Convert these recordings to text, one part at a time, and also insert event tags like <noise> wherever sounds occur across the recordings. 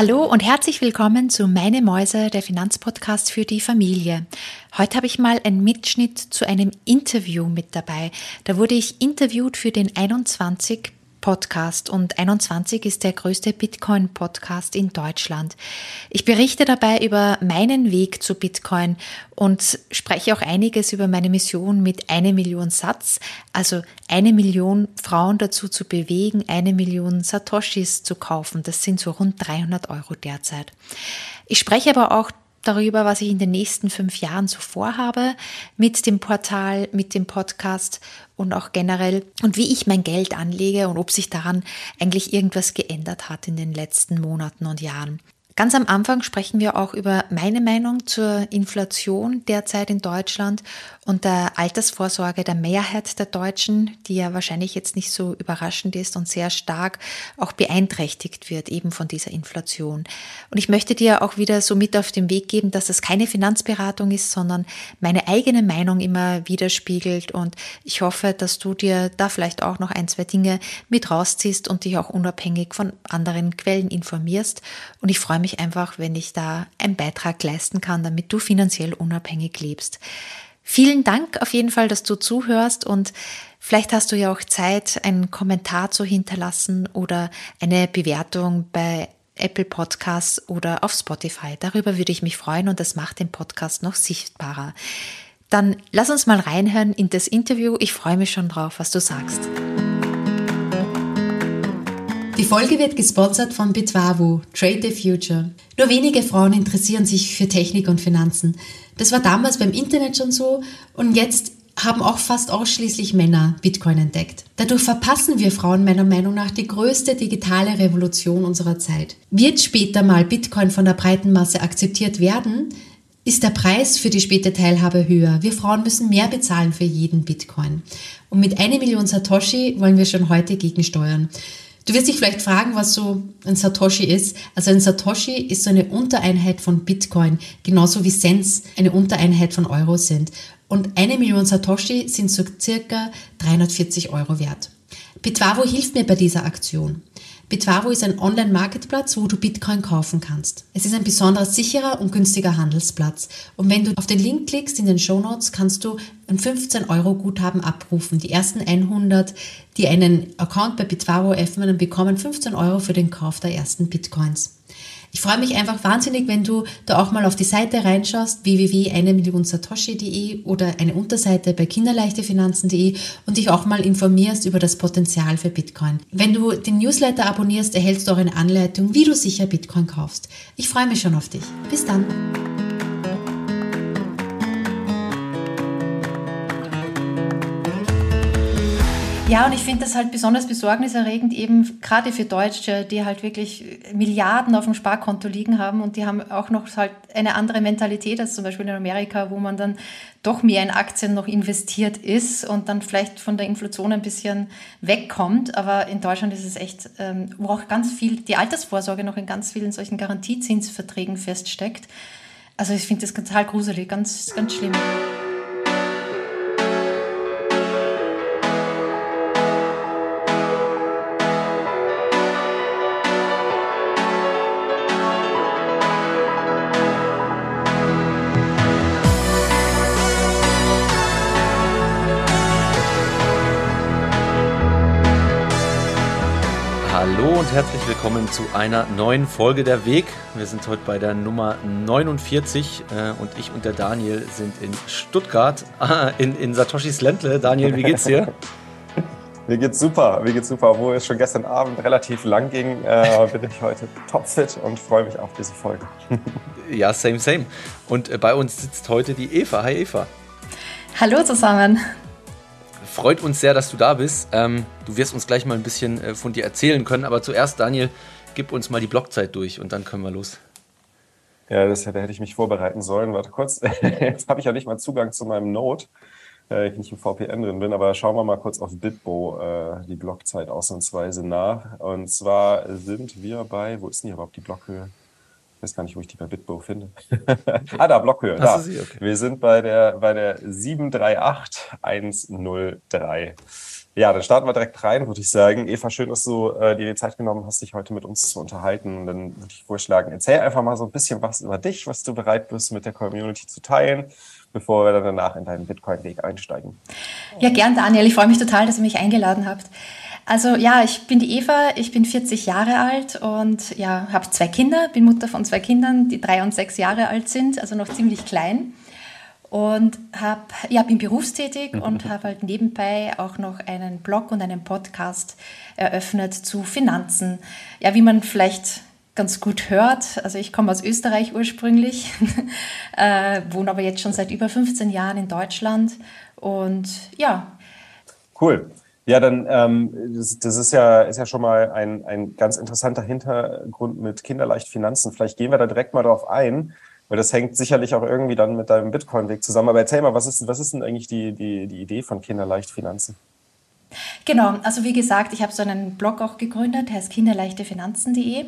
Hallo und herzlich willkommen zu Meine Mäuse, der Finanzpodcast für die Familie. Heute habe ich mal einen Mitschnitt zu einem Interview mit dabei. Da wurde ich interviewt für den 21 Podcast und 21 ist der größte Bitcoin-Podcast in Deutschland. Ich berichte dabei über meinen Weg zu Bitcoin und spreche auch einiges über meine Mission mit eine Million Satz, also eine Million Frauen dazu zu bewegen, eine Million Satoshis zu kaufen. Das sind so rund 300 Euro derzeit. Ich spreche aber auch darüber, was ich in den nächsten fünf Jahren so vorhabe mit dem Portal, mit dem Podcast und auch generell und wie ich mein Geld anlege und ob sich daran eigentlich irgendwas geändert hat in den letzten Monaten und Jahren. Ganz am Anfang sprechen wir auch über meine Meinung zur Inflation derzeit in Deutschland und der Altersvorsorge der Mehrheit der Deutschen, die ja wahrscheinlich jetzt nicht so überraschend ist und sehr stark auch beeinträchtigt wird eben von dieser Inflation. Und ich möchte dir auch wieder so mit auf den Weg geben, dass das keine Finanzberatung ist, sondern meine eigene Meinung immer widerspiegelt und ich hoffe, dass du dir da vielleicht auch noch ein, zwei Dinge mit rausziehst und dich auch unabhängig von anderen Quellen informierst. Und ich freue mich mich einfach, wenn ich da einen Beitrag leisten kann, damit du finanziell unabhängig lebst. Vielen Dank auf jeden Fall, dass du zuhörst und vielleicht hast du ja auch Zeit, einen Kommentar zu hinterlassen oder eine Bewertung bei Apple Podcasts oder auf Spotify. Darüber würde ich mich freuen und das macht den Podcast noch sichtbarer. Dann lass uns mal reinhören in das Interview. Ich freue mich schon drauf, was du sagst. Die Folge wird gesponsert von Bitwavo, Trade the Future. Nur wenige Frauen interessieren sich für Technik und Finanzen. Das war damals beim Internet schon so und jetzt haben auch fast ausschließlich Männer Bitcoin entdeckt. Dadurch verpassen wir Frauen meiner Meinung nach die größte digitale Revolution unserer Zeit. Wird später mal Bitcoin von der breiten Masse akzeptiert werden, ist der Preis für die späte Teilhabe höher. Wir Frauen müssen mehr bezahlen für jeden Bitcoin. Und mit einer Million Satoshi wollen wir schon heute gegensteuern. Du wirst dich vielleicht fragen, was so ein Satoshi ist. Also ein Satoshi ist so eine Untereinheit von Bitcoin, genauso wie Cents eine Untereinheit von Euro sind. Und eine Million Satoshi sind so circa 340 Euro wert. Bitwavo hilft mir bei dieser Aktion. Bitwavo ist ein Online-Marketplatz, wo du Bitcoin kaufen kannst. Es ist ein besonders sicherer und günstiger Handelsplatz. Und wenn du auf den Link klickst in den Show Notes, kannst du ein 15-Euro-Guthaben abrufen. Die ersten 100, die einen Account bei Bitwavo öffnen, bekommen 15 Euro für den Kauf der ersten Bitcoins. Ich freue mich einfach wahnsinnig, wenn du da auch mal auf die Seite reinschaust, www.eine oder eine Unterseite bei kinderleichtefinanzen.de und dich auch mal informierst über das Potenzial für Bitcoin. Wenn du den Newsletter abonnierst, erhältst du auch eine Anleitung, wie du sicher Bitcoin kaufst. Ich freue mich schon auf dich. Bis dann. Ja, und ich finde das halt besonders besorgniserregend, eben gerade für Deutsche, die halt wirklich Milliarden auf dem Sparkonto liegen haben und die haben auch noch halt eine andere Mentalität als zum Beispiel in Amerika, wo man dann doch mehr in Aktien noch investiert ist und dann vielleicht von der Inflation ein bisschen wegkommt. Aber in Deutschland ist es echt, ähm, wo auch ganz viel, die Altersvorsorge noch in ganz vielen solchen Garantiezinsverträgen feststeckt. Also ich finde das total gruselig, ganz, ganz schlimm. Und herzlich willkommen zu einer neuen Folge der Weg. Wir sind heute bei der Nummer 49 äh, und ich und der Daniel sind in Stuttgart, ah, <laughs> in, in Satoshis Ländle. Daniel, wie geht's dir? <laughs> Mir geht's super, mir geht's super. Obwohl es schon gestern Abend relativ lang ging, äh, bin ich heute topfit und freue mich auf diese Folge. <laughs> ja, same, same. Und äh, bei uns sitzt heute die Eva. Hi Eva. Hallo zusammen freut uns sehr, dass du da bist. Ähm, du wirst uns gleich mal ein bisschen äh, von dir erzählen können, aber zuerst, Daniel, gib uns mal die Blockzeit durch und dann können wir los. Ja, das, da hätte ich mich vorbereiten sollen. Warte kurz. <laughs> Jetzt habe ich ja nicht mal Zugang zu meinem Node, äh, ich nicht im VPN drin bin, aber schauen wir mal kurz auf Bitbo äh, die Blockzeit ausnahmsweise nach. Und zwar sind wir bei, wo ist denn hier überhaupt die Blockhöhe? Ich weiß gar nicht, wo ich die bei Bitbo finde. <laughs> ah, da, Blockhöhe. Da. Sie, okay. Wir sind bei der, bei der 738103. Ja, dann starten wir direkt rein, würde ich sagen. Eva, schön, dass du äh, dir die Zeit genommen hast, dich heute mit uns zu unterhalten. Und dann würde ich vorschlagen, erzähl einfach mal so ein bisschen was über dich, was du bereit bist, mit der Community zu teilen, bevor wir dann danach in deinen Bitcoin-Weg einsteigen. Ja, gern, Daniel. Ich freue mich total, dass ihr mich eingeladen habt. Also ja, ich bin die Eva, ich bin 40 Jahre alt und ja, habe zwei Kinder, bin Mutter von zwei Kindern, die drei und sechs Jahre alt sind, also noch ziemlich klein. Und hab, ja, bin berufstätig mhm. und habe halt nebenbei auch noch einen Blog und einen Podcast eröffnet zu Finanzen. Ja, wie man vielleicht ganz gut hört. Also ich komme aus Österreich ursprünglich, <laughs> äh, wohne aber jetzt schon seit über 15 Jahren in Deutschland und ja. Cool. Ja, dann ähm, das, das, ist ja ist ja schon mal ein, ein ganz interessanter Hintergrund mit Kinderleicht Finanzen. Vielleicht gehen wir da direkt mal drauf ein, weil das hängt sicherlich auch irgendwie dann mit deinem Bitcoin-Weg zusammen. Aber erzähl mal, was ist, was ist denn eigentlich die, die, die Idee von Kinderleicht Finanzen? Genau, also wie gesagt, ich habe so einen Blog auch gegründet, heißt kinderleichtefinanzen.de.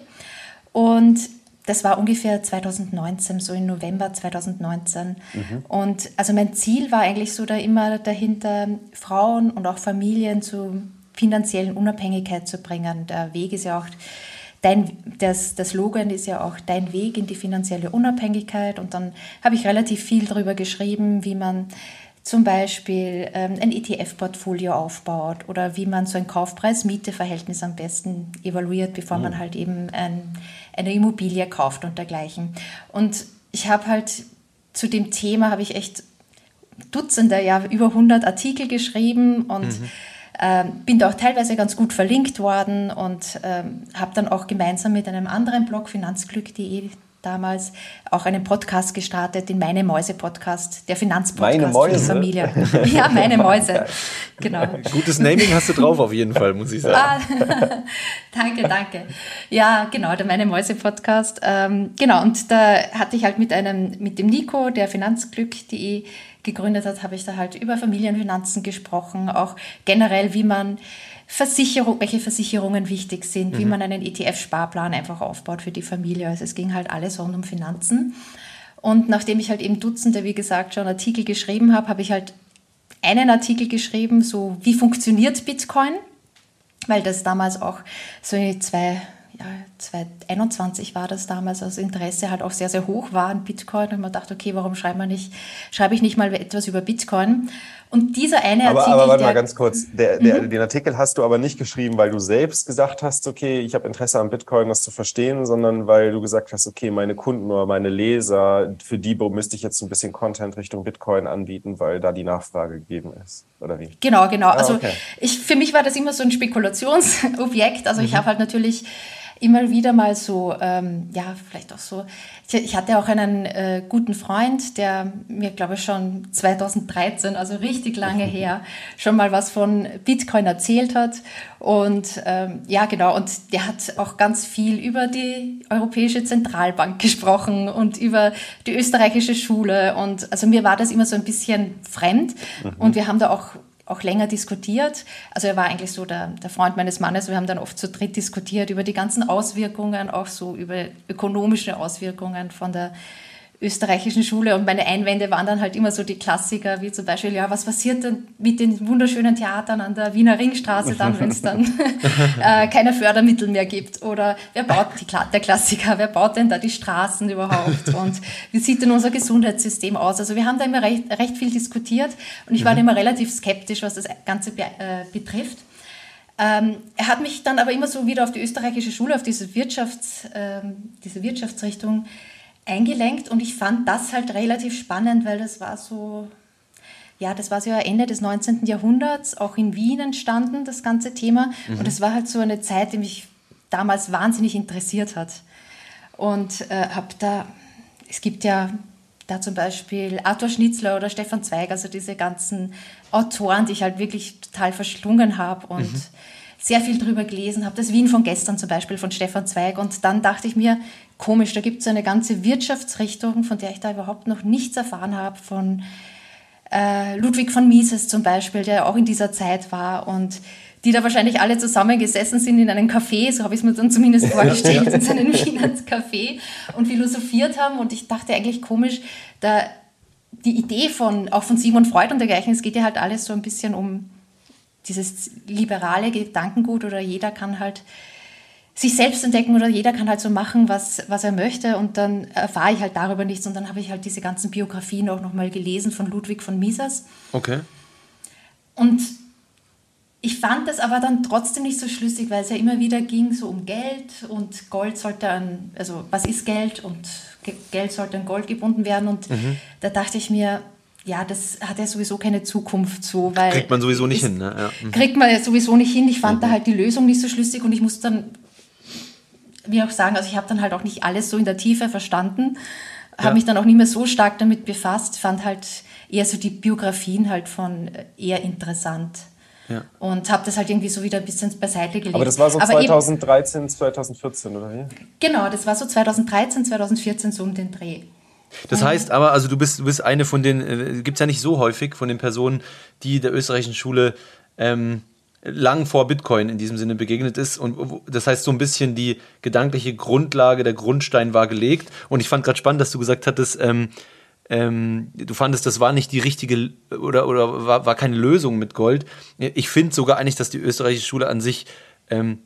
Und das war ungefähr 2019, so im November 2019. Mhm. Und also mein Ziel war eigentlich so da immer dahinter, Frauen und auch Familien zu finanziellen Unabhängigkeit zu bringen. Der Weg ist ja auch, dein, das, das Slogan ist ja auch dein Weg in die finanzielle Unabhängigkeit. Und dann habe ich relativ viel darüber geschrieben, wie man zum Beispiel ähm, ein ETF-Portfolio aufbaut oder wie man so ein Kaufpreis-Miete-Verhältnis am besten evaluiert, bevor mhm. man halt eben ein eine Immobilie kauft und dergleichen. Und ich habe halt zu dem Thema, habe ich echt Dutzende, ja, über 100 Artikel geschrieben und mhm. äh, bin da auch teilweise ganz gut verlinkt worden und äh, habe dann auch gemeinsam mit einem anderen Blog, finanzglück.de, damals auch einen Podcast gestartet, den Meine Mäuse Podcast, der Finanzpodcast meine Mäuse? für die Familie. <laughs> ja, Meine Mäuse. Genau. Gutes Naming hast du drauf auf jeden Fall, muss ich sagen. Ah, <laughs> danke, danke. Ja, genau, der Meine Mäuse Podcast. Ähm, genau, und da hatte ich halt mit einem, mit dem Nico, der Finanzglück.de gegründet hat, habe ich da halt über Familienfinanzen gesprochen, auch generell, wie man Versicherung, welche Versicherungen wichtig sind, mhm. wie man einen ETF-Sparplan einfach aufbaut für die Familie. Also es ging halt alles rund um Finanzen. Und nachdem ich halt eben Dutzende, wie gesagt, schon Artikel geschrieben habe, habe ich halt einen Artikel geschrieben, so wie funktioniert Bitcoin, weil das damals auch so zwei ja, 2021 war das damals, als Interesse halt auch sehr, sehr hoch war an Bitcoin. Und man dachte, okay, warum schreibe, nicht, schreibe ich nicht mal etwas über Bitcoin? Und dieser eine aber, Artikel. Aber warte mal ganz kurz. Der, der, mhm. Den Artikel hast du aber nicht geschrieben, weil du selbst gesagt hast, okay, ich habe Interesse an Bitcoin, das zu verstehen, sondern weil du gesagt hast, okay, meine Kunden oder meine Leser, für die müsste ich jetzt ein bisschen Content Richtung Bitcoin anbieten, weil da die Nachfrage gegeben ist. Oder wie? Genau, genau. Ah, also okay. ich, für mich war das immer so ein Spekulationsobjekt. Also mhm. ich habe halt natürlich immer wieder mal so, ähm, ja, vielleicht auch so. Ich, ich hatte auch einen äh, guten Freund, der mir, glaube ich, schon 2013, also richtig lange <laughs> her, schon mal was von Bitcoin erzählt hat. Und ähm, ja, genau, und der hat auch ganz viel über die Europäische Zentralbank gesprochen und über die österreichische Schule. Und also mir war das immer so ein bisschen fremd. Mhm. Und wir haben da auch auch länger diskutiert. Also er war eigentlich so der, der Freund meines Mannes. Wir haben dann oft zu dritt diskutiert über die ganzen Auswirkungen, auch so über ökonomische Auswirkungen von der österreichischen Schule und meine Einwände waren dann halt immer so die Klassiker, wie zum Beispiel, ja, was passiert denn mit den wunderschönen Theatern an der Wiener Ringstraße dann, wenn es dann <laughs> äh, keine Fördermittel mehr gibt? Oder wer baut, die, der Klassiker, wer baut denn da die Straßen überhaupt? Und wie sieht denn unser Gesundheitssystem aus? Also wir haben da immer recht, recht viel diskutiert und ich war mhm. immer relativ skeptisch, was das Ganze be äh, betrifft. Ähm, er hat mich dann aber immer so wieder auf die österreichische Schule, auf diese, Wirtschafts, äh, diese Wirtschaftsrichtung eingelenkt und ich fand das halt relativ spannend, weil das war so, ja, das war so Ende des 19. Jahrhunderts, auch in Wien entstanden, das ganze Thema. Mhm. Und es war halt so eine Zeit, die mich damals wahnsinnig interessiert hat. Und äh, habe da, es gibt ja da zum Beispiel Arthur Schnitzler oder Stefan Zweig, also diese ganzen Autoren, die ich halt wirklich total verschlungen habe und mhm. Sehr viel drüber gelesen habe. Das Wien von gestern zum Beispiel von Stefan Zweig. Und dann dachte ich mir, komisch. Da gibt es eine ganze Wirtschaftsrichtung, von der ich da überhaupt noch nichts erfahren habe, von äh, Ludwig von Mises zum Beispiel, der auch in dieser Zeit war. Und die da wahrscheinlich alle zusammengesessen sind in einem Café, so habe ich es mir dann zumindest <laughs> vorgestellt, in seinem Finanzcafé und philosophiert haben. Und ich dachte eigentlich komisch, da die Idee von, auch von Simon Freud und dergleichen, es geht ja halt alles so ein bisschen um dieses liberale Gedankengut oder jeder kann halt sich selbst entdecken oder jeder kann halt so machen, was, was er möchte und dann erfahre ich halt darüber nichts und dann habe ich halt diese ganzen Biografien auch nochmal gelesen von Ludwig von Mises. Okay. Und ich fand das aber dann trotzdem nicht so schlüssig, weil es ja immer wieder ging so um Geld und Gold sollte an, also was ist Geld und Geld sollte an Gold gebunden werden und mhm. da dachte ich mir, ja, das hat ja sowieso keine Zukunft so, weil kriegt man sowieso nicht ist, hin, ne? Ja. Mhm. Kriegt man ja sowieso nicht hin. Ich fand mhm. da halt die Lösung nicht so schlüssig und ich muss dann wie auch sagen, also ich habe dann halt auch nicht alles so in der Tiefe verstanden, ja. habe mich dann auch nicht mehr so stark damit befasst, fand halt eher so die Biografien halt von äh, eher interessant. Ja. Und habe das halt irgendwie so wieder ein bisschen beiseite gelegt. Aber das war so Aber 2013, eben, 2014, oder wie? Genau, das war so 2013, 2014 so um den Dreh. Das heißt aber, also du bist, du bist eine von den, äh, gibt es ja nicht so häufig von den Personen, die der österreichischen Schule ähm, lang vor Bitcoin in diesem Sinne begegnet ist. Und das heißt, so ein bisschen die gedankliche Grundlage, der Grundstein war gelegt. Und ich fand gerade spannend, dass du gesagt hattest, ähm, ähm, du fandest, das war nicht die richtige oder, oder war, war keine Lösung mit Gold. Ich finde sogar eigentlich, dass die österreichische Schule an sich ähm,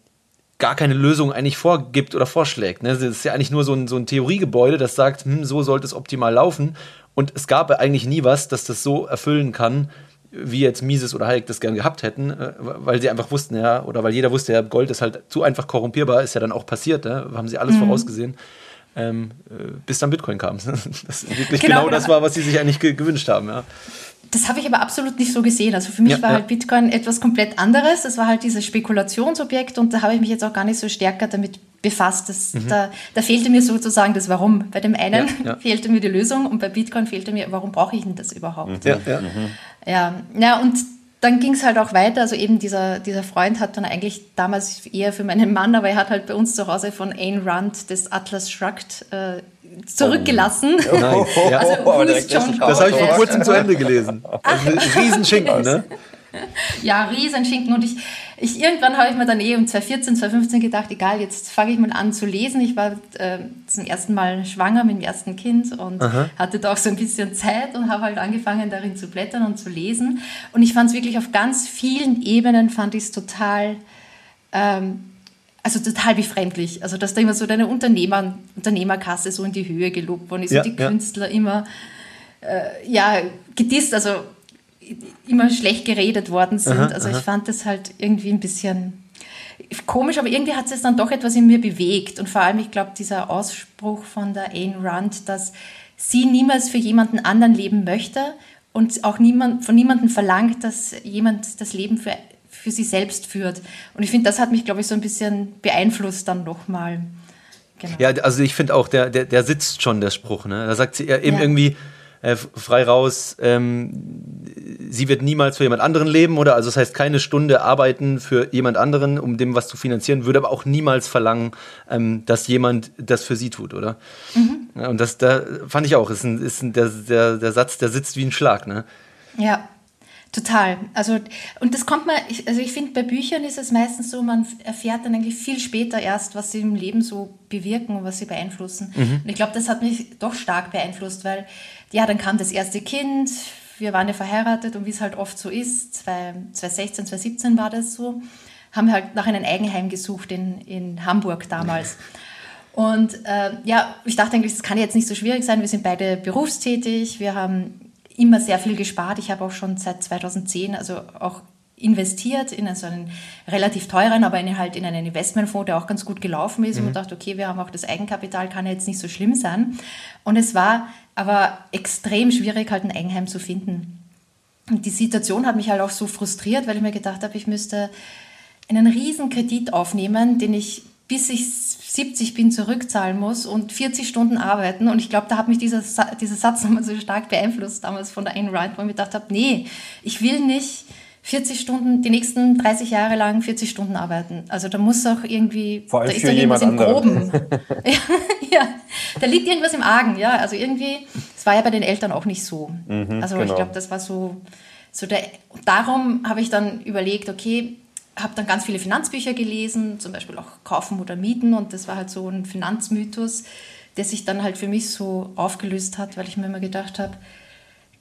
gar keine Lösung eigentlich vorgibt oder vorschlägt. Ne? Das ist ja eigentlich nur so ein, so ein Theoriegebäude, das sagt, hm, so sollte es optimal laufen. Und es gab eigentlich nie was, das das so erfüllen kann, wie jetzt Mises oder Hayek das gern gehabt hätten, äh, weil sie einfach wussten, ja, oder weil jeder wusste, ja, Gold ist halt zu einfach korrumpierbar, ist ja dann auch passiert, ja, haben sie alles mhm. vorausgesehen. Ähm, äh, bis dann Bitcoin kam. <laughs> Das wirklich genau, genau das war, was sie sich eigentlich ge gewünscht haben. Ja. Das habe ich aber absolut nicht so gesehen. Also für mich ja, war ja. halt Bitcoin etwas komplett anderes. Das war halt dieses Spekulationsobjekt und da habe ich mich jetzt auch gar nicht so stärker damit befasst. Das, mhm. da, da, fehlte mir sozusagen das Warum. Bei dem einen ja, <laughs> fehlte mir die Lösung und bei Bitcoin fehlte mir, warum brauche ich denn das überhaupt? Ja, ja. Mhm. ja. ja und dann ging es halt auch weiter. Also eben dieser, dieser Freund hat dann eigentlich damals eher für meinen Mann, aber er hat halt bei uns zu Hause von Ayn Rand das Atlas Shrugged äh, zurückgelassen. Oh. Nice. Ja. <laughs> Also, oh, das habe ich vor kurzem zu Ende gelesen. <laughs> Also, Riesenschinken, ne? <laughs> Ja, Riesenschinken. Und ich, ich, irgendwann habe ich mir dann eh um 2014, 2015 gedacht, egal, jetzt fange ich mal an zu lesen. Ich war äh, zum ersten Mal schwanger mit dem ersten Kind und Aha. hatte da auch so ein bisschen Zeit und habe halt angefangen, darin zu blättern und zu lesen. Und ich fand es wirklich auf ganz vielen Ebenen, fand ich es total... Ähm, also total befremdlich. Also, dass da immer so deine Unternehmer, Unternehmerkasse so in die Höhe gelobt worden ist ja, und die ja. Künstler immer äh, ja, gedisst, also immer schlecht geredet worden sind. Aha, also aha. ich fand das halt irgendwie ein bisschen komisch, aber irgendwie hat es dann doch etwas in mir bewegt. Und vor allem, ich glaube, dieser Ausspruch von der Ayn Rand, dass sie niemals für jemanden anderen leben möchte und auch niemand, von niemandem verlangt, dass jemand das Leben für, für sie selbst führt. Und ich finde, das hat mich, glaube ich, so ein bisschen beeinflusst dann nochmal. Genau. Ja, also ich finde auch, der, der, der sitzt schon, der Spruch. Ne? Da sagt sie ja eben ja. irgendwie, äh, frei raus, ähm, sie wird niemals für jemand anderen leben oder also das heißt keine Stunde arbeiten für jemand anderen, um dem was zu finanzieren, würde aber auch niemals verlangen, ähm, dass jemand das für sie tut, oder? Mhm. Ja, und das da fand ich auch, ist, ein, ist ein, der, der, der Satz, der sitzt wie ein Schlag, ne? Ja, Total. Also, und das kommt man, also ich finde, bei Büchern ist es meistens so, man erfährt dann eigentlich viel später erst, was sie im Leben so bewirken und was sie beeinflussen. Mhm. Und ich glaube, das hat mich doch stark beeinflusst, weil, ja, dann kam das erste Kind, wir waren ja verheiratet und wie es halt oft so ist, 2016, 2017 war das so, haben wir halt nach einem Eigenheim gesucht in, in Hamburg damals. Und äh, ja, ich dachte eigentlich, das kann jetzt nicht so schwierig sein. Wir sind beide berufstätig, wir haben immer sehr viel gespart. Ich habe auch schon seit 2010 also auch investiert in so einen relativ teuren, aber in, halt in einen Investmentfonds, der auch ganz gut gelaufen ist. Mhm. Und dachte, okay, wir haben auch das Eigenkapital, kann ja jetzt nicht so schlimm sein. Und es war aber extrem schwierig, halt ein Eigenheim zu finden. Und die Situation hat mich halt auch so frustriert, weil ich mir gedacht habe, ich müsste einen riesen Kredit aufnehmen, den ich bis ich 70 bin, zurückzahlen muss und 40 Stunden arbeiten. Und ich glaube, da hat mich dieser, dieser Satz <laughs> nochmal so stark beeinflusst, damals von der Ayn Rand, wo ich mir gedacht habe, nee, ich will nicht 40 Stunden, die nächsten 30 Jahre lang 40 Stunden arbeiten. Also da muss auch irgendwie, Vor allem da ist doch irgendwas im Groben. <laughs> <laughs> ja, ja, da liegt irgendwas im Argen, ja. Also irgendwie, es war ja bei den Eltern auch nicht so. Mhm, also genau. ich glaube, das war so, so der, darum habe ich dann überlegt, okay, habe dann ganz viele Finanzbücher gelesen, zum Beispiel auch Kaufen oder Mieten und das war halt so ein Finanzmythos, der sich dann halt für mich so aufgelöst hat, weil ich mir immer gedacht habe,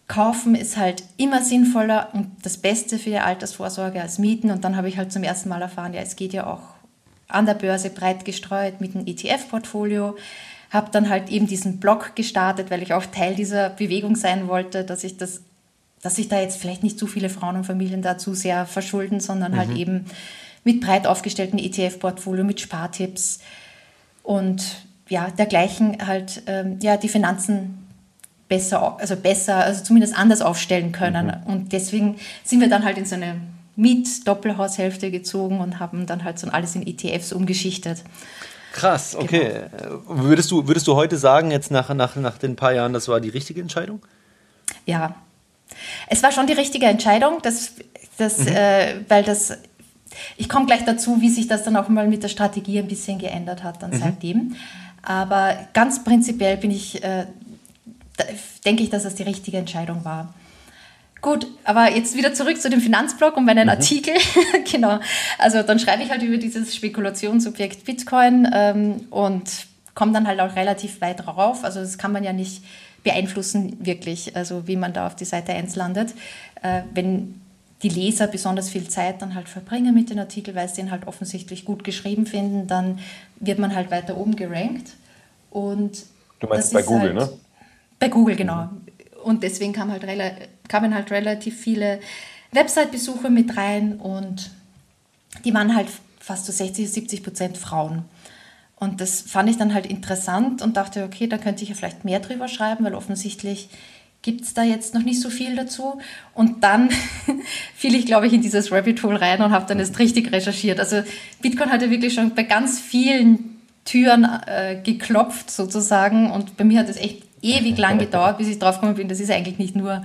Kaufen ist halt immer sinnvoller und das Beste für die Altersvorsorge als Mieten. Und dann habe ich halt zum ersten Mal erfahren, ja, es geht ja auch an der Börse breit gestreut mit einem ETF-Portfolio. Habe dann halt eben diesen Blog gestartet, weil ich auch Teil dieser Bewegung sein wollte, dass ich das, dass sich da jetzt vielleicht nicht zu viele Frauen und Familien da zu sehr verschulden, sondern halt mhm. halt eben mit breit aufgestellten ETF-Portfolio, mit Spartipps und ja, dergleichen halt ähm, ja, die Finanzen besser, also besser, also zumindest anders aufstellen können. Mhm. Und deswegen sind wir dann halt in so eine Miet-Doppelhaushälfte gezogen und haben dann halt so alles in ETFs umgeschichtet. Krass, okay. Genau. Würdest, du, würdest du heute sagen, jetzt nach, nach, nach den paar Jahren, das war die richtige Entscheidung? Ja, es war schon die richtige Entscheidung, das, das, mhm. äh, weil das, ich komme gleich dazu, wie sich das dann auch mal mit der Strategie ein bisschen geändert hat dann mhm. seitdem. Aber ganz prinzipiell bin ich äh, denke ich, dass das die richtige Entscheidung war. Gut, aber jetzt wieder zurück zu dem Finanzblog und meinen mhm. Artikel. <laughs> genau. Also dann schreibe ich halt über dieses Spekulationsobjekt Bitcoin ähm, und komme dann halt auch relativ weit drauf. Also das kann man ja nicht beeinflussen, wirklich, also wie man da auf die Seite 1 landet. Äh, wenn die Leser besonders viel Zeit dann halt verbringen mit den Artikeln, weil sie den halt offensichtlich gut geschrieben finden, dann wird man halt weiter oben gerankt. Und du meinst bei Google, halt, ne? Bei Google, genau. Und deswegen kam halt kamen halt relativ viele Website-Besucher mit rein und die waren halt fast so 60, 70 Prozent Frauen. Und das fand ich dann halt interessant und dachte, okay, da könnte ich ja vielleicht mehr drüber schreiben, weil offensichtlich gibt es da jetzt noch nicht so viel dazu. Und dann <laughs> fiel ich, glaube ich, in dieses Rabbit Hole rein und habe dann jetzt richtig recherchiert. Also Bitcoin hatte wirklich schon bei ganz vielen Türen äh, geklopft sozusagen und bei mir hat es echt ewig lang gedauert, bis ich drauf gekommen bin, das ist eigentlich nicht nur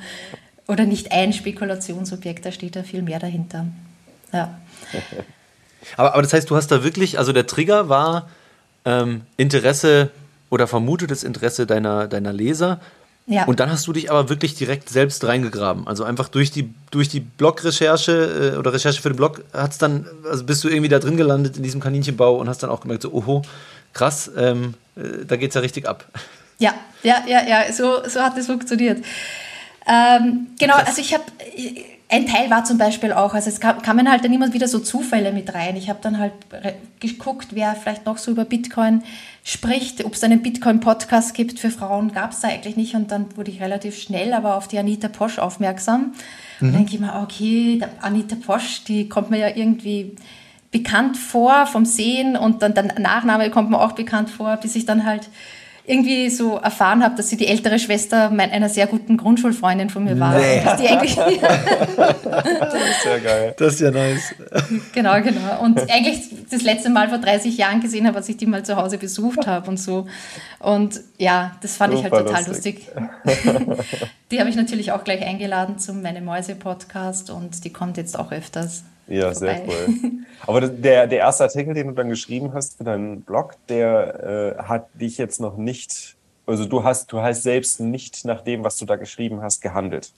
oder nicht ein Spekulationsobjekt, da steht da viel mehr dahinter. Ja. <laughs> Aber, aber das heißt, du hast da wirklich, also der Trigger war ähm, Interesse oder vermutetes Interesse deiner, deiner Leser. Ja. Und dann hast du dich aber wirklich direkt selbst reingegraben. Also einfach durch die, durch die Blog-Recherche äh, oder Recherche für den Blog hat's dann, also bist du irgendwie da drin gelandet in diesem Kaninchenbau und hast dann auch gemerkt, so, oho, krass, ähm, äh, da geht's ja richtig ab. Ja, ja, ja, ja, so, so hat es funktioniert. Ähm, genau, Krass. also ich habe, ein Teil war zum Beispiel auch, also es kam, kamen halt dann immer wieder so Zufälle mit rein. Ich habe dann halt geguckt, wer vielleicht noch so über Bitcoin spricht, ob es einen Bitcoin-Podcast gibt für Frauen, gab es da eigentlich nicht. Und dann wurde ich relativ schnell aber auf die Anita Posch aufmerksam. Mhm. Und denke ich mir, okay, Anita Posch, die kommt mir ja irgendwie bekannt vor vom Sehen und dann der Nachname kommt mir auch bekannt vor, bis ich dann halt irgendwie so erfahren habe, dass sie die ältere Schwester einer sehr guten Grundschulfreundin von mir war. Nee. Dass die eigentlich das <laughs> ist sehr geil. Das ist ja nice. Genau, genau. Und eigentlich das letzte Mal vor 30 Jahren gesehen habe, als ich die mal zu Hause besucht habe und so. Und ja, das fand Super ich halt total lustig. lustig. die habe ich natürlich auch gleich eingeladen zum Meine Mäuse Podcast und die kommt jetzt auch öfters. Ja, sehr cool. <laughs> Aber der, der erste Artikel, den du dann geschrieben hast für deinen Blog, der äh, hat dich jetzt noch nicht, also du hast, du hast selbst nicht nach dem, was du da geschrieben hast, gehandelt.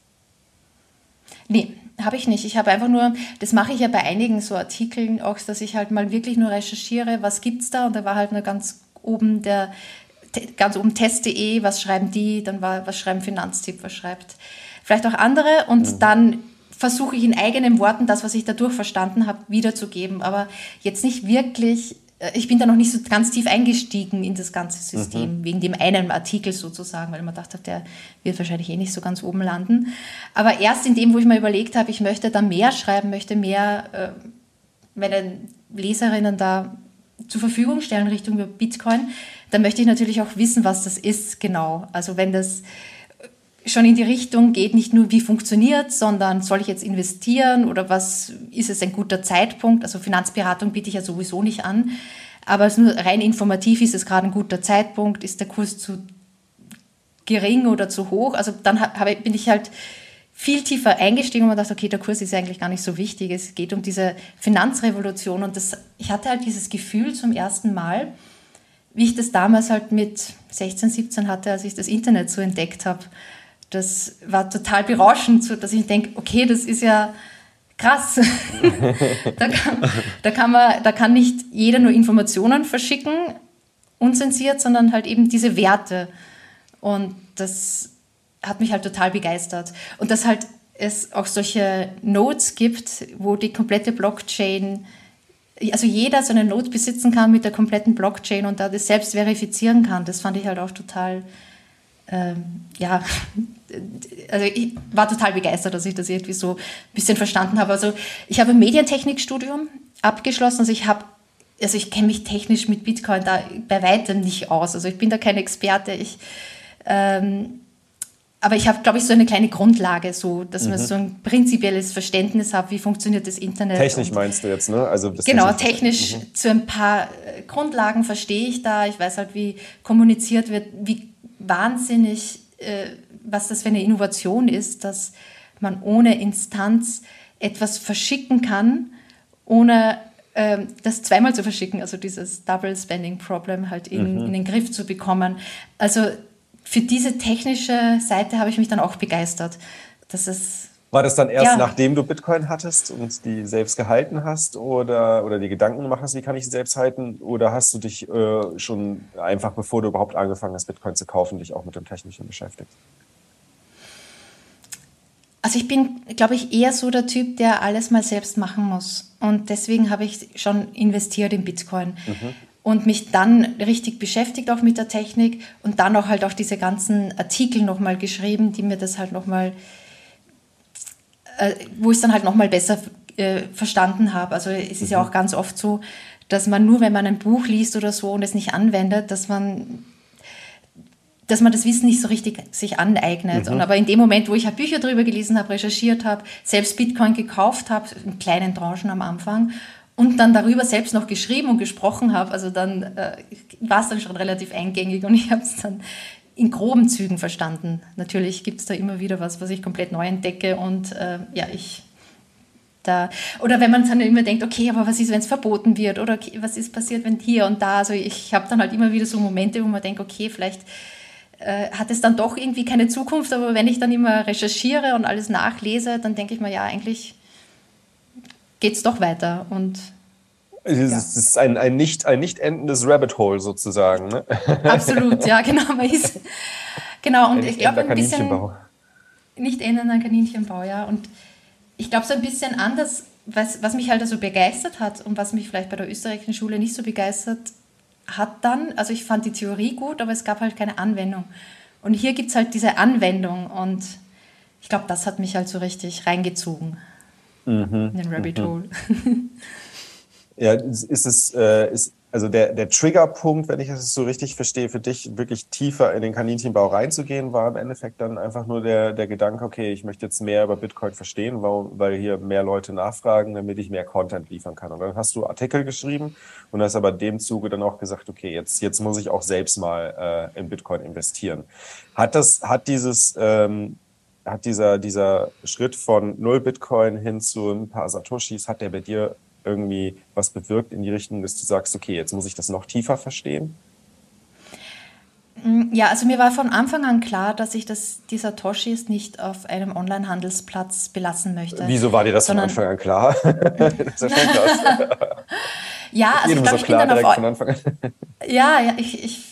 Nee, habe ich nicht. Ich habe einfach nur, das mache ich ja bei einigen so Artikeln auch, dass ich halt mal wirklich nur recherchiere, was gibt es da und da war halt nur ganz oben der, ganz oben test.de, was schreiben die, dann war, was schreiben Finanztipp, was schreibt vielleicht auch andere und mhm. dann versuche ich in eigenen Worten das, was ich dadurch verstanden habe, wiederzugeben. Aber jetzt nicht wirklich, äh, ich bin da noch nicht so ganz tief eingestiegen in das ganze System, mhm. wegen dem einen Artikel sozusagen, weil man dachte, der wird wahrscheinlich eh nicht so ganz oben landen. Aber erst in dem, wo ich mir überlegt habe, ich möchte da mehr schreiben, möchte mehr äh, meinen Leserinnen da zur Verfügung stellen Richtung Bitcoin, dann möchte ich natürlich auch wissen, was das ist genau. Also wenn das schon in die Richtung geht, nicht nur wie funktioniert, sondern soll ich jetzt investieren oder was ist es ein guter Zeitpunkt? Also Finanzberatung biete ich ja sowieso nicht an, aber nur rein informativ ist es gerade ein guter Zeitpunkt, ist der Kurs zu gering oder zu hoch? Also dann habe, bin ich halt viel tiefer eingestiegen und dachte, okay, der Kurs ist eigentlich gar nicht so wichtig. Es geht um diese Finanzrevolution und das, ich hatte halt dieses Gefühl zum ersten Mal, wie ich das damals halt mit 16, 17 hatte, als ich das Internet so entdeckt habe das war total berauschend, dass ich denke, okay, das ist ja krass. <laughs> da, kann, da, kann man, da kann nicht jeder nur Informationen verschicken, unzensiert, sondern halt eben diese Werte. Und das hat mich halt total begeistert. Und dass halt es auch solche Notes gibt, wo die komplette Blockchain, also jeder so eine Note besitzen kann mit der kompletten Blockchain und da das selbst verifizieren kann, das fand ich halt auch total, ähm, ja, also ich war total begeistert, dass ich das irgendwie so ein bisschen verstanden habe. Also ich habe ein Medientechnikstudium abgeschlossen, also ich habe also ich kenne mich technisch mit Bitcoin da bei weitem nicht aus. Also ich bin da kein Experte. Ich, ähm, aber ich habe, glaube ich, so eine kleine Grundlage, so, dass mhm. man so ein prinzipielles Verständnis hat, wie funktioniert das Internet. Technisch meinst du jetzt, ne? Also genau, technisch mhm. zu ein paar äh, Grundlagen verstehe ich da. Ich weiß halt, wie kommuniziert wird, wie wahnsinnig, äh, was das für eine Innovation ist, dass man ohne Instanz etwas verschicken kann, ohne ähm, das zweimal zu verschicken, also dieses Double Spending Problem halt in, mhm. in den Griff zu bekommen. Also für diese technische Seite habe ich mich dann auch begeistert. Das ist war das dann erst, ja. nachdem du Bitcoin hattest und die selbst gehalten hast oder, oder die Gedanken gemacht hast, wie kann ich sie selbst halten? Oder hast du dich äh, schon einfach, bevor du überhaupt angefangen hast, Bitcoin zu kaufen, dich auch mit dem Technischen beschäftigt? Also ich bin, glaube ich, eher so der Typ, der alles mal selbst machen muss. Und deswegen habe ich schon investiert in Bitcoin. Mhm und mich dann richtig beschäftigt auch mit der Technik und dann auch halt auch diese ganzen Artikel nochmal geschrieben, die mir das halt nochmal, äh, wo ich es dann halt nochmal besser äh, verstanden habe. Also es ist mhm. ja auch ganz oft so, dass man nur, wenn man ein Buch liest oder so und es nicht anwendet, dass man dass man das Wissen nicht so richtig sich aneignet. Mhm. Und aber in dem Moment, wo ich halt Bücher darüber gelesen habe, recherchiert habe, selbst Bitcoin gekauft habe, in kleinen Tranchen am Anfang und dann darüber selbst noch geschrieben und gesprochen habe, also dann äh, war es dann schon relativ eingängig und ich habe es dann in groben Zügen verstanden. Natürlich gibt es da immer wieder was, was ich komplett neu entdecke und äh, ja, ich da, oder wenn man dann immer denkt, okay, aber was ist, wenn es verboten wird oder okay, was ist passiert, wenn hier und da, also ich habe dann halt immer wieder so Momente, wo man denkt, okay, vielleicht äh, hat es dann doch irgendwie keine Zukunft, aber wenn ich dann immer recherchiere und alles nachlese, dann denke ich mir, ja, eigentlich geht es doch weiter. Und es ja. ist ein, ein, nicht, ein nicht endendes Rabbit Hole sozusagen. Ne? Absolut, ja, <laughs> genau. genau, und ein ich glaube ein bisschen. Nicht endender Kaninchenbau, ja. Und ich glaube, so ein bisschen anders, was, was mich halt also begeistert hat und was mich vielleicht bei der österreichischen Schule nicht so begeistert hat dann, also ich fand die Theorie gut, aber es gab halt keine Anwendung. Und hier gibt es halt diese Anwendung und ich glaube, das hat mich halt so richtig reingezogen mhm. in den Rabbit mhm. <laughs> Ja, ist es, äh, ist, also der, der Triggerpunkt, wenn ich es so richtig verstehe, für dich wirklich tiefer in den Kaninchenbau reinzugehen, war im Endeffekt dann einfach nur der, der Gedanke, okay, ich möchte jetzt mehr über Bitcoin verstehen, weil, weil hier mehr Leute nachfragen, damit ich mehr Content liefern kann. Und dann hast du Artikel geschrieben und hast aber dem Zuge dann auch gesagt, okay, jetzt, jetzt muss ich auch selbst mal äh, in Bitcoin investieren. Hat das, hat dieses, ähm, hat dieser, dieser Schritt von null Bitcoin hin zu ein paar Satoshis, hat der bei dir irgendwie was bewirkt in die Richtung, dass du sagst, okay, jetzt muss ich das noch tiefer verstehen? Mm, ja, also mir war von Anfang an klar, dass ich das, die Satoshis nicht auf einem Online-Handelsplatz belassen möchte. Wieso war dir das von Anfang an klar? <laughs> das ist ja schon krass. <laughs> ja, also ich glaube, ich bin dann auf... Von Anfang an. ja, ja, ich, ich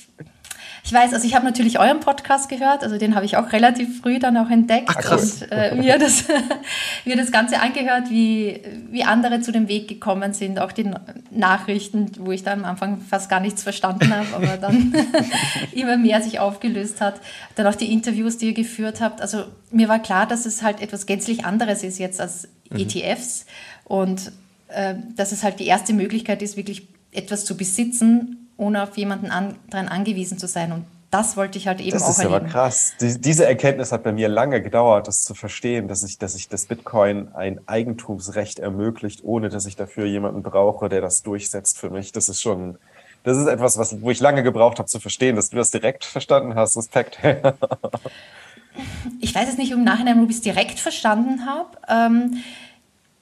ich weiß, also ich habe natürlich euren Podcast gehört, also den habe ich auch relativ früh dann auch entdeckt Ach, krass. und äh, mir, das, <laughs> mir das Ganze angehört, wie, wie andere zu dem Weg gekommen sind, auch die Nachrichten, wo ich dann am Anfang fast gar nichts verstanden habe, aber dann <laughs> immer mehr sich aufgelöst hat. Dann auch die Interviews, die ihr geführt habt. Also mir war klar, dass es halt etwas gänzlich anderes ist jetzt als mhm. ETFs und äh, dass es halt die erste Möglichkeit ist, wirklich etwas zu besitzen, ohne auf jemanden anderen angewiesen zu sein. Und das wollte ich halt eben das auch erleben. Das ist aber krass. Die, diese Erkenntnis hat bei mir lange gedauert, das zu verstehen, dass ich, dass ich das Bitcoin ein Eigentumsrecht ermöglicht, ohne dass ich dafür jemanden brauche, der das durchsetzt für mich. Das ist schon, das ist etwas, was, wo ich lange gebraucht habe zu verstehen, dass du das direkt verstanden hast. Respekt. ich weiß es nicht im Nachhinein, ob ich es direkt verstanden habe. Ähm,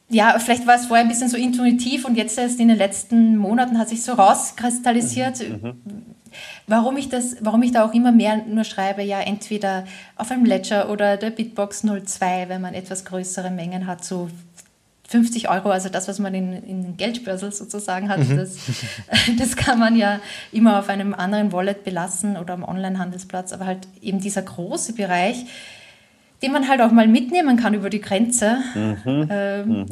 ja, vielleicht war es vorher ein bisschen so intuitiv und jetzt erst in den letzten Monaten hat sich so rauskristallisiert, mhm, mhm. warum ich das, warum ich da auch immer mehr nur schreibe, ja, entweder auf einem Ledger oder der Bitbox 02, wenn man etwas größere Mengen hat, so 50 Euro, also das, was man in, in Geldbörsel sozusagen hat, mhm. das, <laughs> das kann man ja immer auf einem anderen Wallet belassen oder am Online-Handelsplatz. Aber halt eben dieser große Bereich, den man halt auch mal mitnehmen kann über die Grenze. Mhm. Ähm, mhm.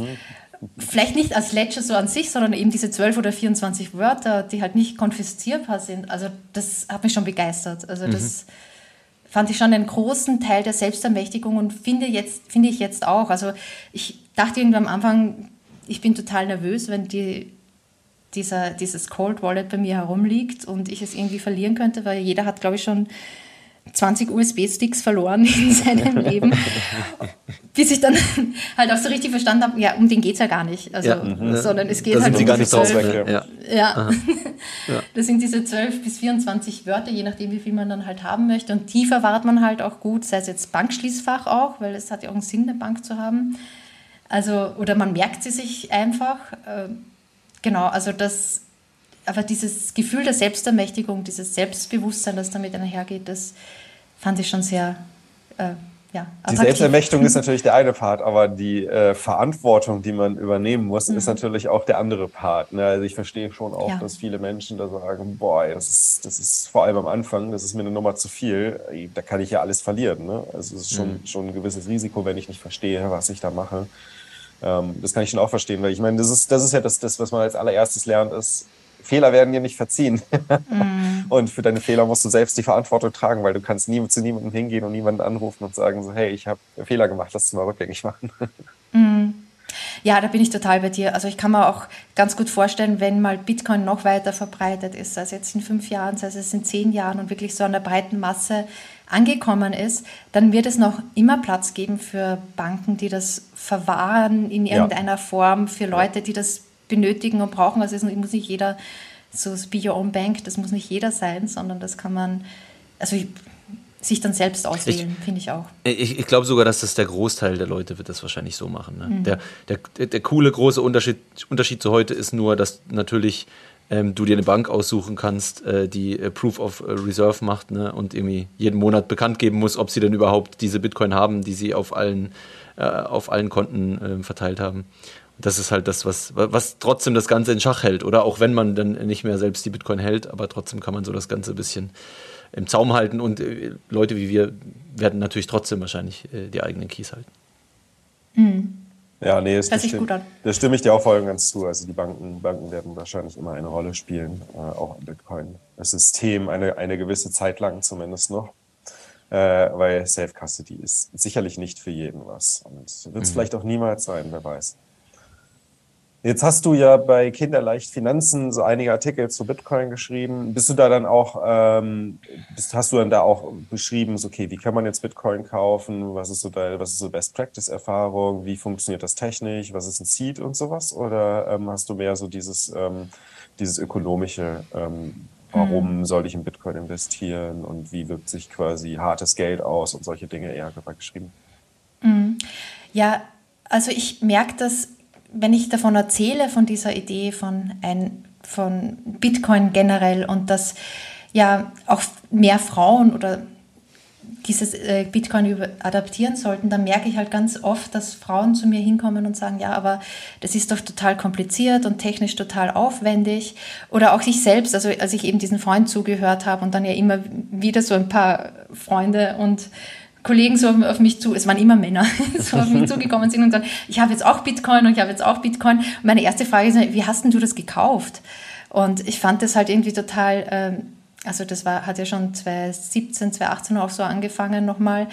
Vielleicht nicht als Ledger so an sich, sondern eben diese 12 oder 24 Wörter, die halt nicht konfiszierbar sind. Also das hat mich schon begeistert. Also das mhm. fand ich schon einen großen Teil der Selbstermächtigung und finde, jetzt, finde ich jetzt auch. Also ich dachte irgendwie am Anfang, ich bin total nervös, wenn die, dieser, dieses Cold Wallet bei mir herumliegt und ich es irgendwie verlieren könnte, weil jeder hat, glaube ich, schon 20 USB-Sticks verloren <laughs> in seinem Leben, bis ich dann <laughs> halt auch so richtig verstanden habe, ja, um den geht es ja gar nicht. Also, ja, mhm. sondern es geht da halt um gar nicht 12, drauf, ja. Ja. <laughs> ja. Das sind diese 12 bis 24 Wörter, je nachdem, wie viel man dann halt haben möchte. Und die verwahrt man halt auch gut, sei es jetzt Bankschließfach auch, weil es hat ja auch einen Sinn, eine Bank zu haben. Also, oder man merkt sie sich einfach. Äh, genau, also das aber dieses Gefühl der Selbstermächtigung, dieses Selbstbewusstsein, das damit einhergeht, das fand ich schon sehr äh, ja, Die Selbstermächtigung ist <laughs> natürlich der eine Part, aber die äh, Verantwortung, die man übernehmen muss, mhm. ist natürlich auch der andere Part. Ne? Also ich verstehe schon auch, ja. dass viele Menschen da sagen, boah, das ist, das ist vor allem am Anfang, das ist mir eine Nummer zu viel, da kann ich ja alles verlieren. Ne? Also es ist schon, mhm. schon ein gewisses Risiko, wenn ich nicht verstehe, was ich da mache. Ähm, das kann ich schon auch verstehen, weil ich meine, das ist, das ist ja das, das, was man als allererstes lernt, ist, Fehler werden dir nicht verziehen. Mm. <laughs> Und für deine Fehler musst du selbst die Verantwortung tragen, weil du kannst nie zu niemandem hingehen und niemanden anrufen und sagen so, hey, ich habe Fehler gemacht, lass es mal rückgängig machen. <laughs> Mm. Ja, da bin ich total bei dir. Also ich kann mir auch ganz gut vorstellen, wenn mal Bitcoin noch weiter verbreitet ist, als jetzt in fünf Jahren, sei es in zehn Jahren und wirklich so an der breiten Masse angekommen ist, dann wird es noch immer Platz geben für Banken, die das verwahren in irgendeiner ja. Form, für Leute, die das benötigen und brauchen. Also es muss nicht jeder so Be Your Own Bank, das muss nicht jeder sein, sondern das kann man, also sich dann selbst auswählen, finde ich auch. Ich, ich glaube sogar, dass das der Großteil der Leute wird das wahrscheinlich so machen. Ne? Mhm. Der, der, der coole große Unterschied, Unterschied zu heute ist nur, dass natürlich ähm, du dir eine Bank aussuchen kannst, äh, die äh, Proof of Reserve macht ne? und irgendwie jeden Monat bekannt geben muss, ob sie denn überhaupt diese Bitcoin haben, die sie auf allen, äh, auf allen Konten äh, verteilt haben das ist halt das, was, was trotzdem das Ganze in Schach hält. Oder auch wenn man dann nicht mehr selbst die Bitcoin hält, aber trotzdem kann man so das Ganze ein bisschen im Zaum halten. Und äh, Leute wie wir werden natürlich trotzdem wahrscheinlich äh, die eigenen Keys halten. Mhm. Ja, nee, das, das, stimme, gut an. das stimme ich dir auch voll und ganz zu. Also die Banken, Banken werden wahrscheinlich immer eine Rolle spielen, äh, auch im Bitcoin-System, eine, eine gewisse Zeit lang zumindest noch. Äh, weil Self-Custody ist sicherlich nicht für jeden was. Und wird es mhm. vielleicht auch niemals sein, wer weiß. Jetzt hast du ja bei Kinderleicht Finanzen so einige Artikel zu Bitcoin geschrieben. Bist du da dann auch, ähm, bist, hast du dann da auch beschrieben, so, okay, wie kann man jetzt Bitcoin kaufen? Was ist so, da, was ist so Best Practice Erfahrung? Wie funktioniert das technisch? Was ist ein Seed und sowas? Oder ähm, hast du mehr so dieses, ähm, dieses ökonomische, ähm, warum mhm. soll ich in Bitcoin investieren und wie wirkt sich quasi hartes Geld aus und solche Dinge eher geschrieben? Mhm. Ja, also ich merke das wenn ich davon erzähle, von dieser Idee von, ein, von Bitcoin generell und dass ja auch mehr Frauen oder dieses äh, Bitcoin adaptieren sollten, dann merke ich halt ganz oft, dass Frauen zu mir hinkommen und sagen, ja, aber das ist doch total kompliziert und technisch total aufwendig. Oder auch ich selbst, also als ich eben diesen Freund zugehört habe und dann ja immer wieder so ein paar Freunde und Kollegen so auf mich zu, es waren immer Männer, <laughs> so auf mich zugekommen sind und sagen, ich habe jetzt auch Bitcoin und ich habe jetzt auch Bitcoin. Und meine erste Frage ist, wie hast denn du das gekauft? Und ich fand das halt irgendwie total, ähm, also das war, hat ja schon 2017, 2018 auch so angefangen nochmal,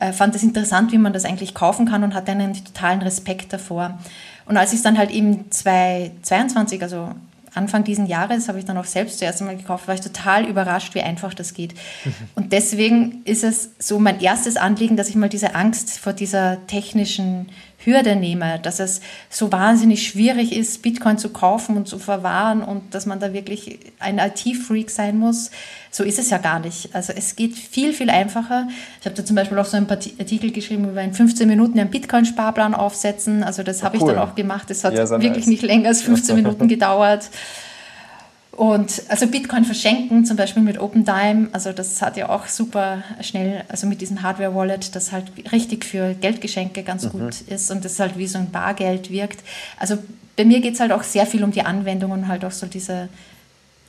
äh, fand es interessant, wie man das eigentlich kaufen kann und hatte einen totalen Respekt davor. Und als ich es dann halt eben 2022, also Anfang diesen Jahres habe ich dann auch selbst zuerst einmal gekauft, war ich total überrascht, wie einfach das geht. Mhm. Und deswegen ist es so mein erstes Anliegen, dass ich mal diese Angst vor dieser technischen Hürde nehme, dass es so wahnsinnig schwierig ist, Bitcoin zu kaufen und zu verwahren und dass man da wirklich ein IT-Freak sein muss. So ist es ja gar nicht. Also es geht viel, viel einfacher. Ich habe da zum Beispiel auch so einen Artikel geschrieben über in 15 Minuten einen Bitcoin-Sparplan aufsetzen. Also das habe cool. ich dann auch gemacht. Es hat ja, wirklich nice. nicht länger als 15 <laughs> Minuten gedauert. Und also Bitcoin verschenken, zum Beispiel mit OpenDime, also das hat ja auch super schnell, also mit diesem Hardware-Wallet, das halt richtig für Geldgeschenke ganz mhm. gut ist und das halt wie so ein Bargeld wirkt. Also bei mir geht es halt auch sehr viel um die Anwendung und halt auch so diese,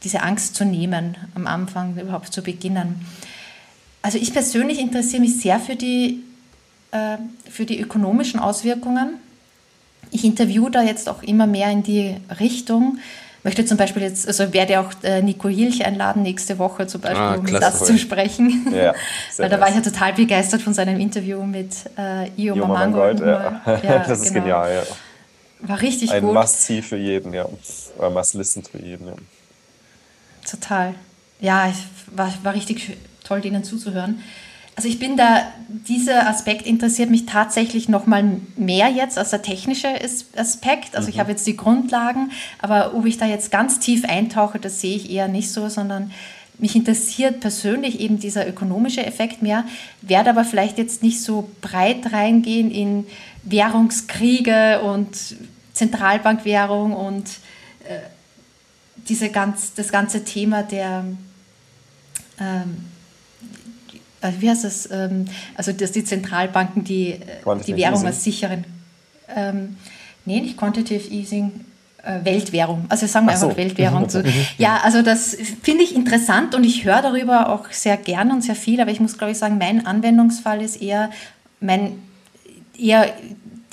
diese Angst zu nehmen, am Anfang überhaupt zu beginnen. Also ich persönlich interessiere mich sehr für die, äh, für die ökonomischen Auswirkungen. Ich interviewe da jetzt auch immer mehr in die Richtung, möchte zum Beispiel jetzt, also werde auch äh, Nico Hilch einladen nächste Woche zum Beispiel, ah, um das zu sprechen. <laughs> Ja, Weil da war ich ja total begeistert von seinem Interview mit äh, Io, Io Mamangold. Ja. <laughs> ja. das ist genau. genial, ja. War richtig Ein gut. Ein Must-See für jeden, ja. Oder Must-Listen für jeden, ja. Total. Ja, war, war richtig toll, denen zuzuhören. Also ich bin da, dieser Aspekt interessiert mich tatsächlich noch mal mehr jetzt als der technische Aspekt. Also mhm. ich habe jetzt die Grundlagen, aber ob ich da jetzt ganz tief eintauche, das sehe ich eher nicht so, sondern mich interessiert persönlich eben dieser ökonomische Effekt mehr, werde aber vielleicht jetzt nicht so breit reingehen in Währungskriege und Zentralbankwährung und äh, diese ganz, das ganze Thema der ähm, äh, wie heißt das, ähm, also dass die Zentralbanken die, äh, die Währung als sicheren, ähm, nee, nicht Quantitative Easing, äh, Weltwährung, also sagen wir einfach Weltwährung. <laughs> So. Ja, also das finde ich interessant und ich höre darüber auch sehr gern und sehr viel, aber ich muss glaube ich sagen, mein Anwendungsfall ist eher, mein, eher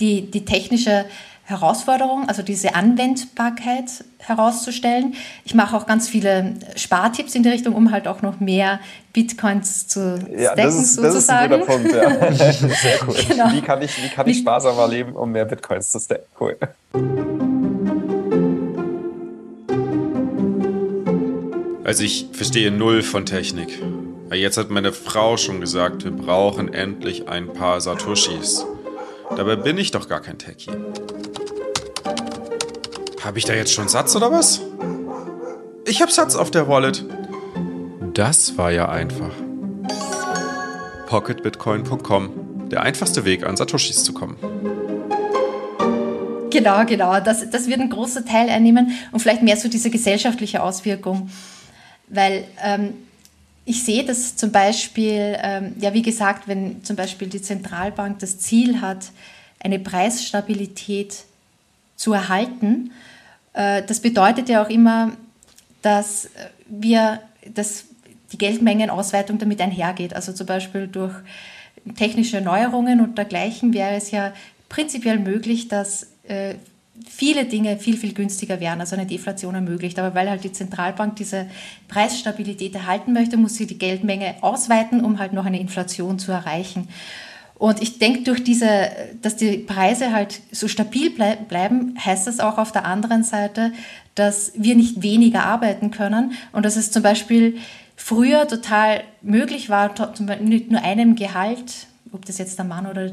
die, die technische Herausforderung, also diese Anwendbarkeit herauszustellen. Ich mache auch ganz viele Spartipps in die Richtung, um halt auch noch mehr Bitcoins zu ja, stacken, das ist, sozusagen. Das ist ein guter Punkt, ja. <laughs> Sehr cool. Genau. Wie kann ich, wie kann ich sparsamer leben, um mehr Bitcoins zu stacken? Cool. Also ich verstehe null von Technik. Jetzt hat meine Frau schon gesagt, wir brauchen endlich ein paar Satoshis. Dabei bin ich doch gar kein Techie. Habe ich da jetzt schon Satz oder was? Ich habe Satz auf der Wallet. Das war ja einfach. Pocketbitcoin.com. Der einfachste Weg, an Satoshis zu kommen. Genau, genau. Das, das wird ein großer Teil einnehmen und vielleicht mehr so diese gesellschaftliche Auswirkung. Weil ähm, ich sehe das zum Beispiel, ähm, ja, wie gesagt, wenn zum Beispiel die Zentralbank das Ziel hat, eine Preisstabilität zu erhalten das bedeutet ja auch immer, dass wir, dass die Geldmengenausweitung damit einhergeht. Also zum Beispiel durch technische Neuerungen und dergleichen wäre es ja prinzipiell möglich, dass äh, viele Dinge viel, viel günstiger wären, also eine Deflation ermöglicht. Aber weil halt die Zentralbank diese Preisstabilität erhalten möchte, muss sie die Geldmenge ausweiten, um halt noch eine Inflation zu erreichen. Und ich denke, durch diese, dass die Preise halt so stabil bleib, bleiben, heißt das auch auf der anderen Seite, dass wir nicht weniger arbeiten können. Und dass es zum Beispiel früher total möglich war, mit nur einem Gehalt, ob das jetzt der Mann oder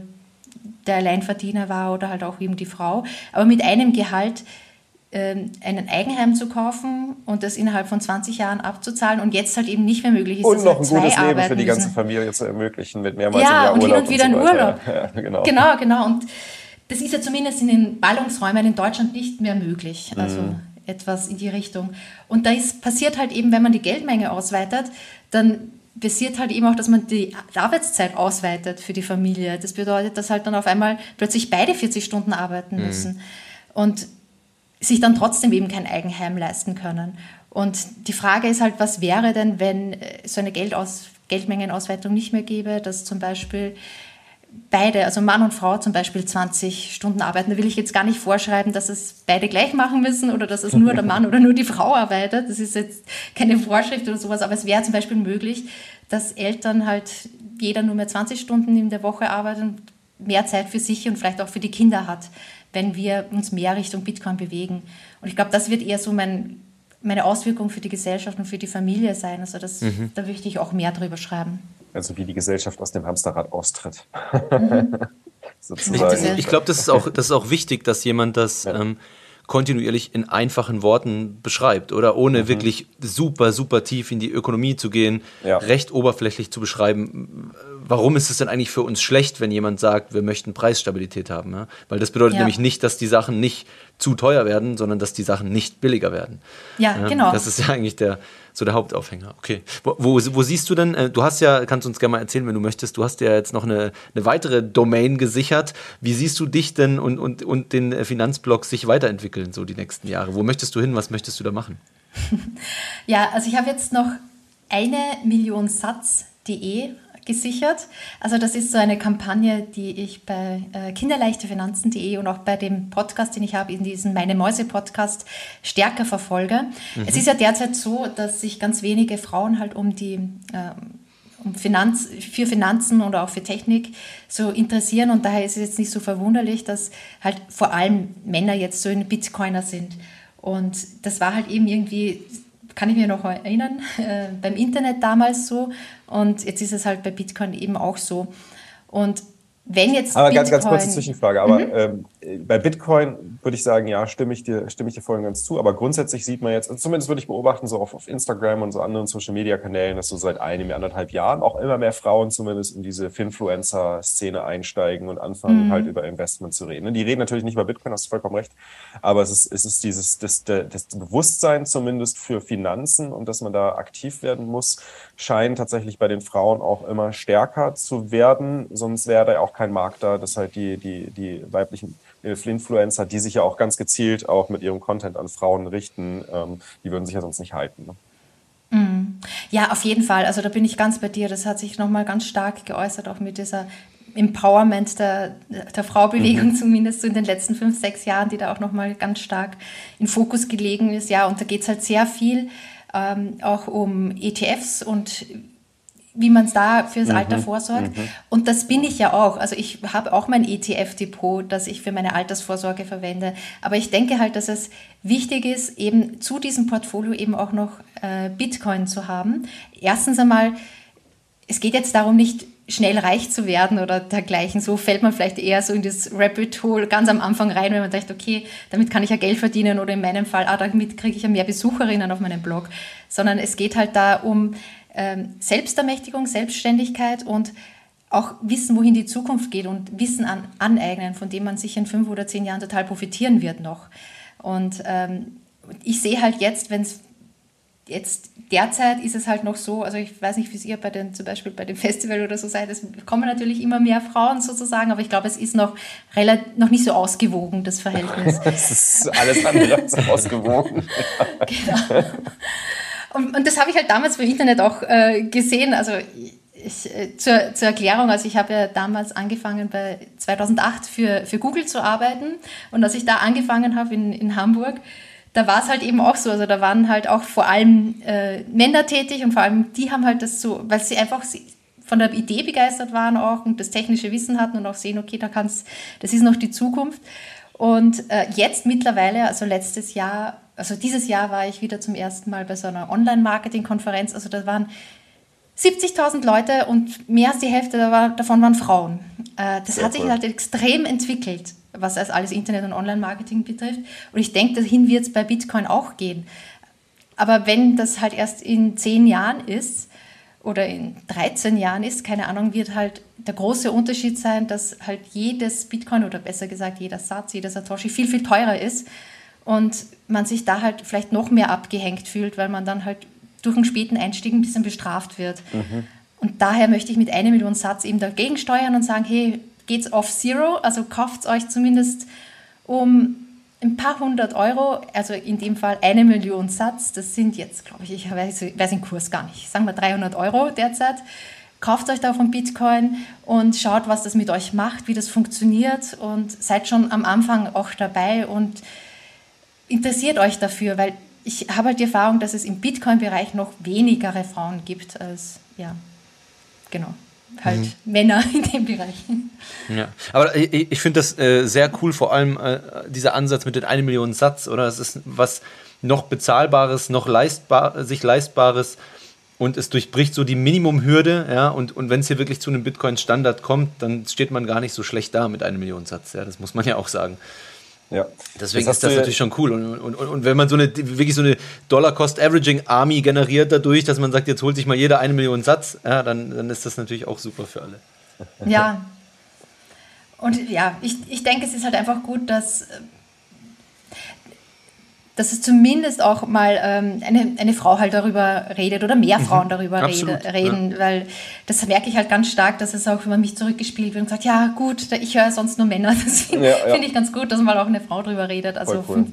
der Alleinverdiener war oder halt auch eben die Frau, aber mit einem Gehalt ein Eigenheim zu kaufen und das innerhalb von 20 Jahren abzuzahlen und jetzt halt eben nicht mehr möglich ist. Und noch ein gutes Leben für die ganze Familie zu ermöglichen mit mehrmals ja, im Jahr und Urlaub. und wieder und so Urlaub. <laughs> Ja, genau. genau, genau. Und das ist ja zumindest in den Ballungsräumen in Deutschland nicht mehr möglich. Also mhm. etwas in die Richtung. Und da ist, passiert halt eben, wenn man die Geldmenge ausweitet, dann passiert halt eben auch, dass man die Arbeitszeit ausweitet für die Familie. Das bedeutet, dass halt dann auf einmal plötzlich beide 40 Stunden arbeiten mhm. müssen. Und sich dann trotzdem eben kein Eigenheim leisten können. Und die Frage ist halt, was wäre denn, wenn äh, so eine Geldaus Geldmengenausweitung nicht mehr gäbe, dass zum Beispiel beide, also Mann und Frau zum Beispiel 20 Stunden arbeiten. Da will ich jetzt gar nicht vorschreiben, dass es beide gleich machen müssen oder dass es nur der Mann oder nur die Frau arbeitet. Das ist jetzt keine Vorschrift oder sowas, aber es wäre zum Beispiel möglich, dass Eltern halt jeder nur mehr 20 Stunden in der Woche arbeiten mehr Zeit für sich und vielleicht auch für die Kinder hat wenn wir uns mehr Richtung Bitcoin bewegen. Und ich glaube, das wird eher so mein, meine Auswirkung für die Gesellschaft und für die Familie sein. Also das, mhm. da möchte ich auch mehr drüber schreiben. Also wie die Gesellschaft aus dem Hamsterrad austritt. Mhm. <laughs> ich, ich glaube, das, ist auch, das ist auch wichtig, dass jemand das ja. ähm, kontinuierlich in einfachen Worten beschreibt oder ohne mhm. wirklich super, super tief in die Ökonomie zu gehen, ja. recht oberflächlich zu beschreiben, warum ist es denn eigentlich für uns schlecht, wenn jemand sagt, wir möchten Preisstabilität haben? Ja? Weil das bedeutet ja. nämlich nicht, dass die Sachen nicht zu teuer werden, sondern dass die Sachen nicht billiger werden. Ja, ja genau. Das ist ja eigentlich der, so der Hauptaufhänger. Okay. Wo, wo, wo, siehst du denn, äh, du hast ja, kannst uns gerne mal erzählen, wenn du möchtest, du hast ja jetzt noch eine, eine weitere Domain gesichert. Wie siehst du dich denn und, und, und den Finanzblock sich weiterentwickeln, so die nächsten Jahre? Wo möchtest du hin? Was möchtest du da machen? <laughs> ja, also ich habe jetzt noch eine Million Satz.de gesichert. Also das ist so eine Kampagne, die ich bei äh, kinderleichtefinanzen.de und auch bei dem Podcast, den ich habe, in diesem Meine Mäuse Podcast stärker verfolge. Mhm. Es ist ja derzeit so, dass sich ganz wenige Frauen halt um die ähm, um Finanz, für Finanzen oder auch für Technik so interessieren und daher ist es jetzt nicht so verwunderlich, dass halt vor allem Männer jetzt so in Bitcoiner sind. Und das war halt eben irgendwie kann ich mir noch erinnern, <laughs> äh, beim Internet damals so und jetzt ist es halt bei Bitcoin eben auch so. Und wenn jetzt aber Bitcoin, ganz, ganz kurze Zwischenfrage. Aber mhm. ähm, bei Bitcoin würde ich sagen, ja, stimme ich dir, stimme ich dir voll und ganz zu. Aber grundsätzlich sieht man jetzt, also zumindest würde ich beobachten, so auf, auf Instagram und so anderen Social Media Kanälen, dass so seit einem, anderthalb Jahren auch immer mehr Frauen zumindest in diese Finfluencer-Szene einsteigen und anfangen, mhm. halt über Investment zu reden. Die reden natürlich nicht über Bitcoin, hast du vollkommen recht. Aber es ist, es ist dieses, das, das Bewusstsein zumindest für Finanzen und dass man da aktiv werden muss, scheint tatsächlich bei den Frauen auch immer stärker zu werden. Sonst wäre da auch kein Markt da, dass halt die, die, die weiblichen Influencer, die sich ja auch ganz gezielt auch mit ihrem Content an Frauen richten, ähm, die würden sich ja sonst nicht halten. Ne? Mhm. Ja, auf jeden Fall. Also da bin ich ganz bei dir. Das hat sich nochmal ganz stark geäußert, auch mit dieser Empowerment der, der Fraubewegung, mhm. zumindest so in den letzten fünf, sechs Jahren, die da auch nochmal ganz stark in Fokus gelegen ist. Ja, und da geht es halt sehr viel ähm, auch um ETFs und wie man es da fürs mhm. Alter vorsorgt. Mhm. Und das bin ich ja auch. Also ich habe auch mein ETF-Depot, das ich für meine Altersvorsorge verwende. Aber ich denke halt, dass es wichtig ist, eben zu diesem Portfolio eben auch noch äh, Bitcoin zu haben. Erstens einmal, es geht jetzt darum, nicht schnell reich zu werden oder dergleichen. So fällt man vielleicht eher so in das Rabbit Hole ganz am Anfang rein, wenn man denkt, okay, damit kann ich ja Geld verdienen oder in meinem Fall, ah, damit kriege ich ja mehr Besucherinnen auf meinem Blog. Sondern es geht halt da um Selbstermächtigung, Selbstständigkeit und auch wissen, wohin die Zukunft geht und Wissen an, aneignen, von dem man sich in fünf oder zehn Jahren total profitieren wird noch. Und ähm, ich sehe halt jetzt, wenn es jetzt derzeit ist es halt noch so, also ich weiß nicht, wie es ihr bei den, zum Beispiel bei dem <laughs> Festival oder so seid, es kommen natürlich immer mehr Frauen sozusagen, aber ich glaube, es ist noch, relativ, noch nicht so ausgewogen, das <laughs> Verhältnis. Es ist alles andere als ausgewogen. <laughs> genau. Und, und das habe ich halt damals im Internet auch äh, gesehen. Also ich, äh, zur, zur Erklärung, also ich habe ja damals angefangen bei 2008 für, für Google zu arbeiten und als ich da angefangen habe in, in Hamburg, da war es halt eben auch so, also da waren halt auch vor allem äh, Männer tätig und vor allem die haben halt das so, weil sie einfach von der Idee begeistert waren auch und das technische Wissen hatten und auch sehen, okay, da kannst, das ist noch die Zukunft. Und äh, jetzt mittlerweile, also letztes Jahr, also dieses Jahr war ich wieder zum ersten Mal bei so einer Online-Marketing-Konferenz. Also da waren 70.000 Leute und mehr als die Hälfte davon waren Frauen. Äh, das Sehr hat sich halt extrem entwickelt, was als alles Internet- und Online-Marketing betrifft. Und ich denke, dahin wird es bei Bitcoin auch gehen. Aber wenn das halt erst in zehn Jahren ist oder in 13 Jahren ist, keine Ahnung, wird halt der große Unterschied sein, dass halt jedes Bitcoin oder besser gesagt jeder Satz, jeder Satoshi viel, viel teurer ist und man sich da halt vielleicht noch mehr abgehängt fühlt, weil man dann halt durch einen späten Einstieg ein bisschen bestraft wird. Mhm. Und daher möchte ich mit einer Million Satz eben dagegen steuern und sagen, hey, geht's off Zero, also kauft euch zumindest um ein paar hundert Euro, also in dem Fall eine Million Satz, das sind jetzt, glaube ich, ich weiß, weiß den Kurs gar nicht, sagen wir 300 Euro derzeit. Kauft euch davon Bitcoin und schaut, was das mit euch macht, wie das funktioniert und seid schon am Anfang auch dabei und interessiert euch dafür, weil ich habe halt die Erfahrung, dass es im Bitcoin-Bereich noch wenigere Frauen gibt als, ja, genau halt mhm. Männer <laughs> in dem Bereich. Ja, aber ich, ich finde das äh, sehr cool, vor allem äh, dieser Ansatz mit den 1 Millionen Satz, oder? Es ist was noch bezahlbares, noch leistbar, sich leistbares und es durchbricht so die Minimumhürde, ja, und, und wenn es hier wirklich zu einem Bitcoin-Standard kommt, dann steht man gar nicht so schlecht da mit einem Millionen Satz, ja, das muss man ja auch sagen. Ja. Deswegen das ist das natürlich schon cool. Und, und, und, wenn man so eine wirklich so eine Dollar-Cost-Averaging-Army generiert dadurch, dass man sagt, jetzt holt sich mal jeder eine Million Satz, ja, dann, dann ist das natürlich auch super für alle. Ja. Und ja, ich, ich denke, es ist halt einfach gut, dass dass es zumindest auch mal ähm, eine, eine Frau halt darüber redet oder mehr mhm. Frauen mhm, darüber absolut, rede, reden, ja. weil das merke ich halt ganz stark, dass es auch, wenn man mich zurückgespielt wird und sagt, ja gut, ich höre sonst nur Männer, <laughs> das finde ja, ja. ich ganz gut, dass mal auch eine Frau darüber redet. Also cool.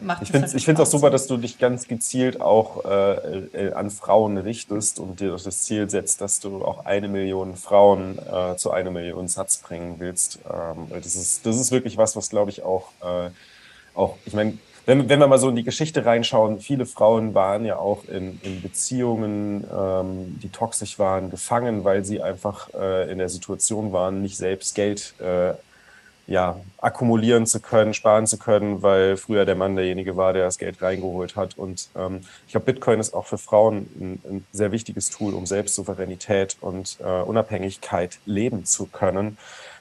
macht ich finde es halt auch super, dass du dich ganz gezielt auch äh, äh, an Frauen richtest und dir das Ziel setzt, dass du auch eine Million Frauen äh, zu einer Million Satz bringen willst. Ähm, das, ist, das ist wirklich was, was glaube ich auch, äh, auch ich meine, wenn, wenn wir mal so in die Geschichte reinschauen, viele Frauen waren ja auch in, in Beziehungen, ähm, die toxisch waren, gefangen, weil sie einfach äh, in der Situation waren, nicht selbst Geld äh, ja, akkumulieren zu können, sparen zu können, weil früher der Mann derjenige war, der das Geld reingeholt hat. Und ähm, ich glaube, Bitcoin ist auch für Frauen ein, ein, sehr wichtiges Tool, um Selbstsouveränität und äh, Unabhängigkeit leben zu können.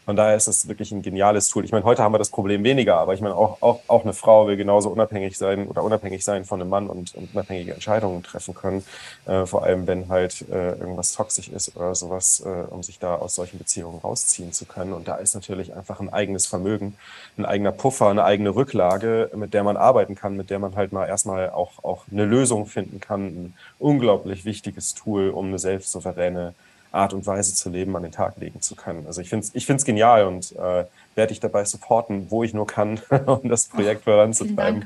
Von daher ist das wirklich ein geniales Tool. Ich meine, heute haben wir das Problem weniger, aber ich meine, auch, auch, auch eine Frau will genauso unabhängig sein oder unabhängig sein von einem Mann und, und unabhängige Entscheidungen treffen können. Äh, vor allem, wenn halt äh, irgendwas toxisch ist oder sowas, äh, um sich da aus solchen Beziehungen rausziehen zu können. Und da ist natürlich einfach ein eigenes Vermögen, ein eigener Puffer, eine eigene Rücklage, mit der man arbeiten kann, mit der man halt mal erstmal auch, auch eine Lösung finden kann. Ein unglaublich wichtiges Tool, um eine selbstsouveräne Art und Weise zu leben an den Tag legen zu können. Also ich finde es ich find's genial und äh, werde dich dabei supporten, wo ich nur kann, <laughs> um das Projekt voranzutreiben.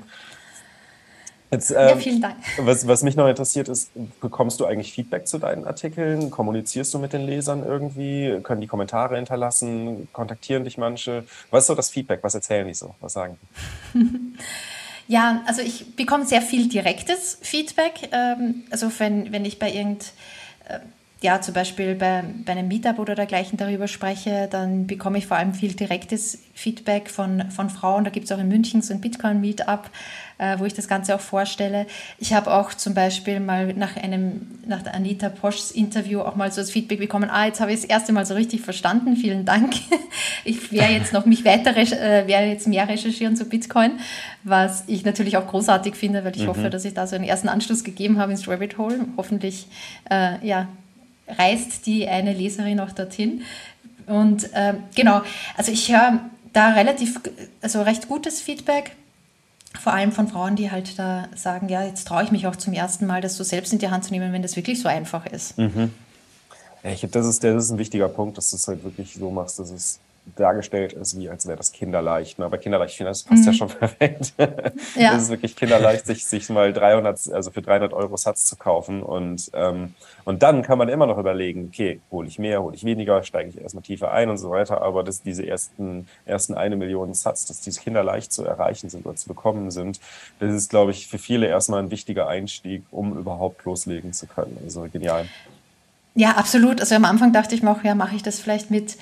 Jetzt, ähm, ja, vielen Dank. Was, was mich noch interessiert ist, bekommst du eigentlich Feedback zu deinen Artikeln? Kommunizierst du mit den Lesern irgendwie? Können die Kommentare hinterlassen? Kontaktieren dich manche? Was ist so das Feedback? Was erzählen die so? Was sagen die? <laughs> Ja, also ich bekomme sehr viel direktes Feedback. Ähm, also wenn, wenn ich bei irgend äh, ja, zum Beispiel bei, bei einem Meetup oder dergleichen darüber spreche, dann bekomme ich vor allem viel direktes Feedback von, von Frauen. Da gibt es auch in München so ein Bitcoin-Meetup, äh, wo ich das Ganze auch vorstelle. Ich habe auch zum Beispiel mal nach einem, nach der Anita Poschs Interview auch mal so das Feedback bekommen, ah, jetzt habe ich das erste Mal so richtig verstanden, vielen Dank. <laughs> Ich werde jetzt noch mich weiter, äh, werde jetzt mehr recherchieren zu Bitcoin, was ich natürlich auch großartig finde, weil ich mhm. hoffe, dass ich da so einen ersten Anschluss gegeben habe ins Rabbit Hole. Hoffentlich, äh, ja, reist die eine Leserin auch dorthin. Und äh, genau, also ich höre da relativ, also recht gutes Feedback, vor allem von Frauen, die halt da sagen, ja, jetzt traue ich mich auch zum ersten Mal, das so selbst in die Hand zu nehmen, wenn das wirklich so einfach ist. Mhm. Ich, das, ist das ist ein wichtiger Punkt, dass du es halt wirklich so machst, dass es dargestellt ist, wie als wäre das kinderleicht. Aber kinderleicht, das passt mhm. ja schon <laughs> perfekt. Ja. Das ist wirklich kinderleicht, sich, sich mal 300, also für 300 Euro Satz zu kaufen. Und, ähm, und dann kann man immer noch überlegen, okay, hole ich mehr, hole ich weniger, steige ich erstmal tiefer ein und so weiter. Aber dass diese ersten, ersten eine Million Satz, dass diese kinderleicht zu erreichen sind oder zu bekommen sind, das ist, glaube ich, für viele erstmal ein wichtiger Einstieg, um überhaupt loslegen zu können. Also genial. Ja, absolut. Also am Anfang dachte ich mir auch, ja, mache ich das vielleicht mit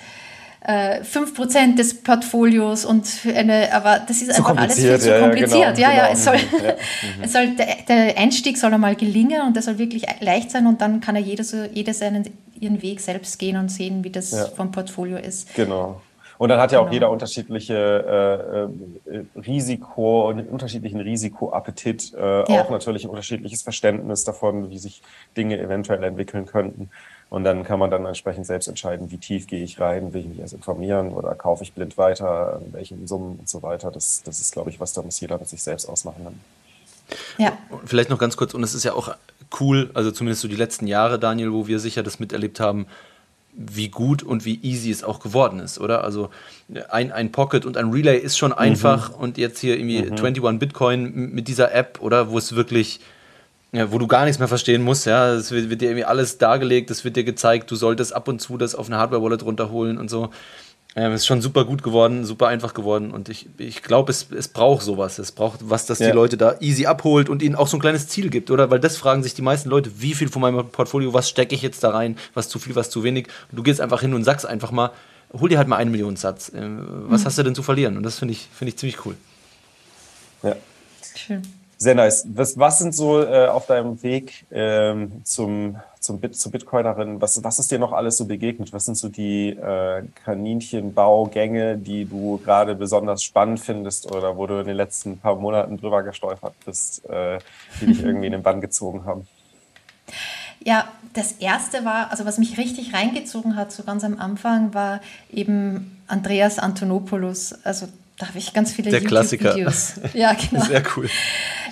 äh, 5% des Portfolios und eine, aber das ist einfach alles viel zu kompliziert. Ja, ja, genau, ja, es soll, ja. <laughs> es soll der, der, Einstieg soll einmal gelingen und der soll wirklich leicht sein und dann kann er jeder so, jeder seinen ihren Weg selbst gehen und sehen, wie das ja. vom Portfolio ist. Genau. Und dann hat ja genau. auch jeder unterschiedliche äh, äh, Risiko und unterschiedlichen Risikoappetit, äh, auch natürlich ein unterschiedliches Verständnis davon, wie sich Dinge eventuell entwickeln könnten. Und dann kann man dann entsprechend selbst entscheiden, wie tief gehe ich rein, will ich mich erst informieren oder kaufe ich blind weiter, in welchen Summen und so weiter. Das, das ist, glaube ich, was da muss jeder mit sich selbst ausmachen. Dann. Ja. Vielleicht noch ganz kurz, und es ist ja auch cool, also zumindest so die letzten Jahre, Daniel, wo wir sicher das miterlebt haben, wie gut und wie easy es auch geworden ist, oder? Also ein, ein Pocket und ein Relay ist schon einfach mhm. und jetzt hier irgendwie mhm. 21 Bitcoin mit dieser App, oder? Wo es wirklich ja, wo du gar nichts mehr verstehen musst, ja. Es wird, wird, dir irgendwie alles dargelegt, es wird dir gezeigt, du solltest ab und zu das auf eine Hardware-Wallet runterholen und so. Ähm, ist schon super gut geworden, super einfach geworden und ich, ich glaube, es, es braucht sowas. Es braucht was, das ja. die Leute da easy abholt und ihnen auch so ein kleines Ziel gibt, oder? Weil das fragen sich die meisten Leute, wie viel von meinem Portfolio, was stecke ich jetzt da rein, was zu viel, was zu wenig. Und du gehst einfach hin und sagst einfach mal, hol dir halt mal einen Million Satz. Ähm, was mhm. hast du denn zu verlieren? Und das finde ich, find ich ziemlich cool. Ja. Schön. Sehr nice. Was, was sind so äh, auf deinem Weg ähm, zum, zum Bit, zur Bitcoinerin, was, was ist dir noch alles so begegnet? Was sind so die äh, Kaninchenbaugänge, die du gerade besonders spannend findest oder wo du in den letzten paar Monaten drüber gestolpert bist, äh, die dich irgendwie in den Bann gezogen haben? Ja, das erste war, also was mich richtig reingezogen hat, so ganz am Anfang, war eben Andreas Antonopoulos. Also da habe ich ganz viele Der Klassiker. Ja, <laughs> genau. Sehr cool.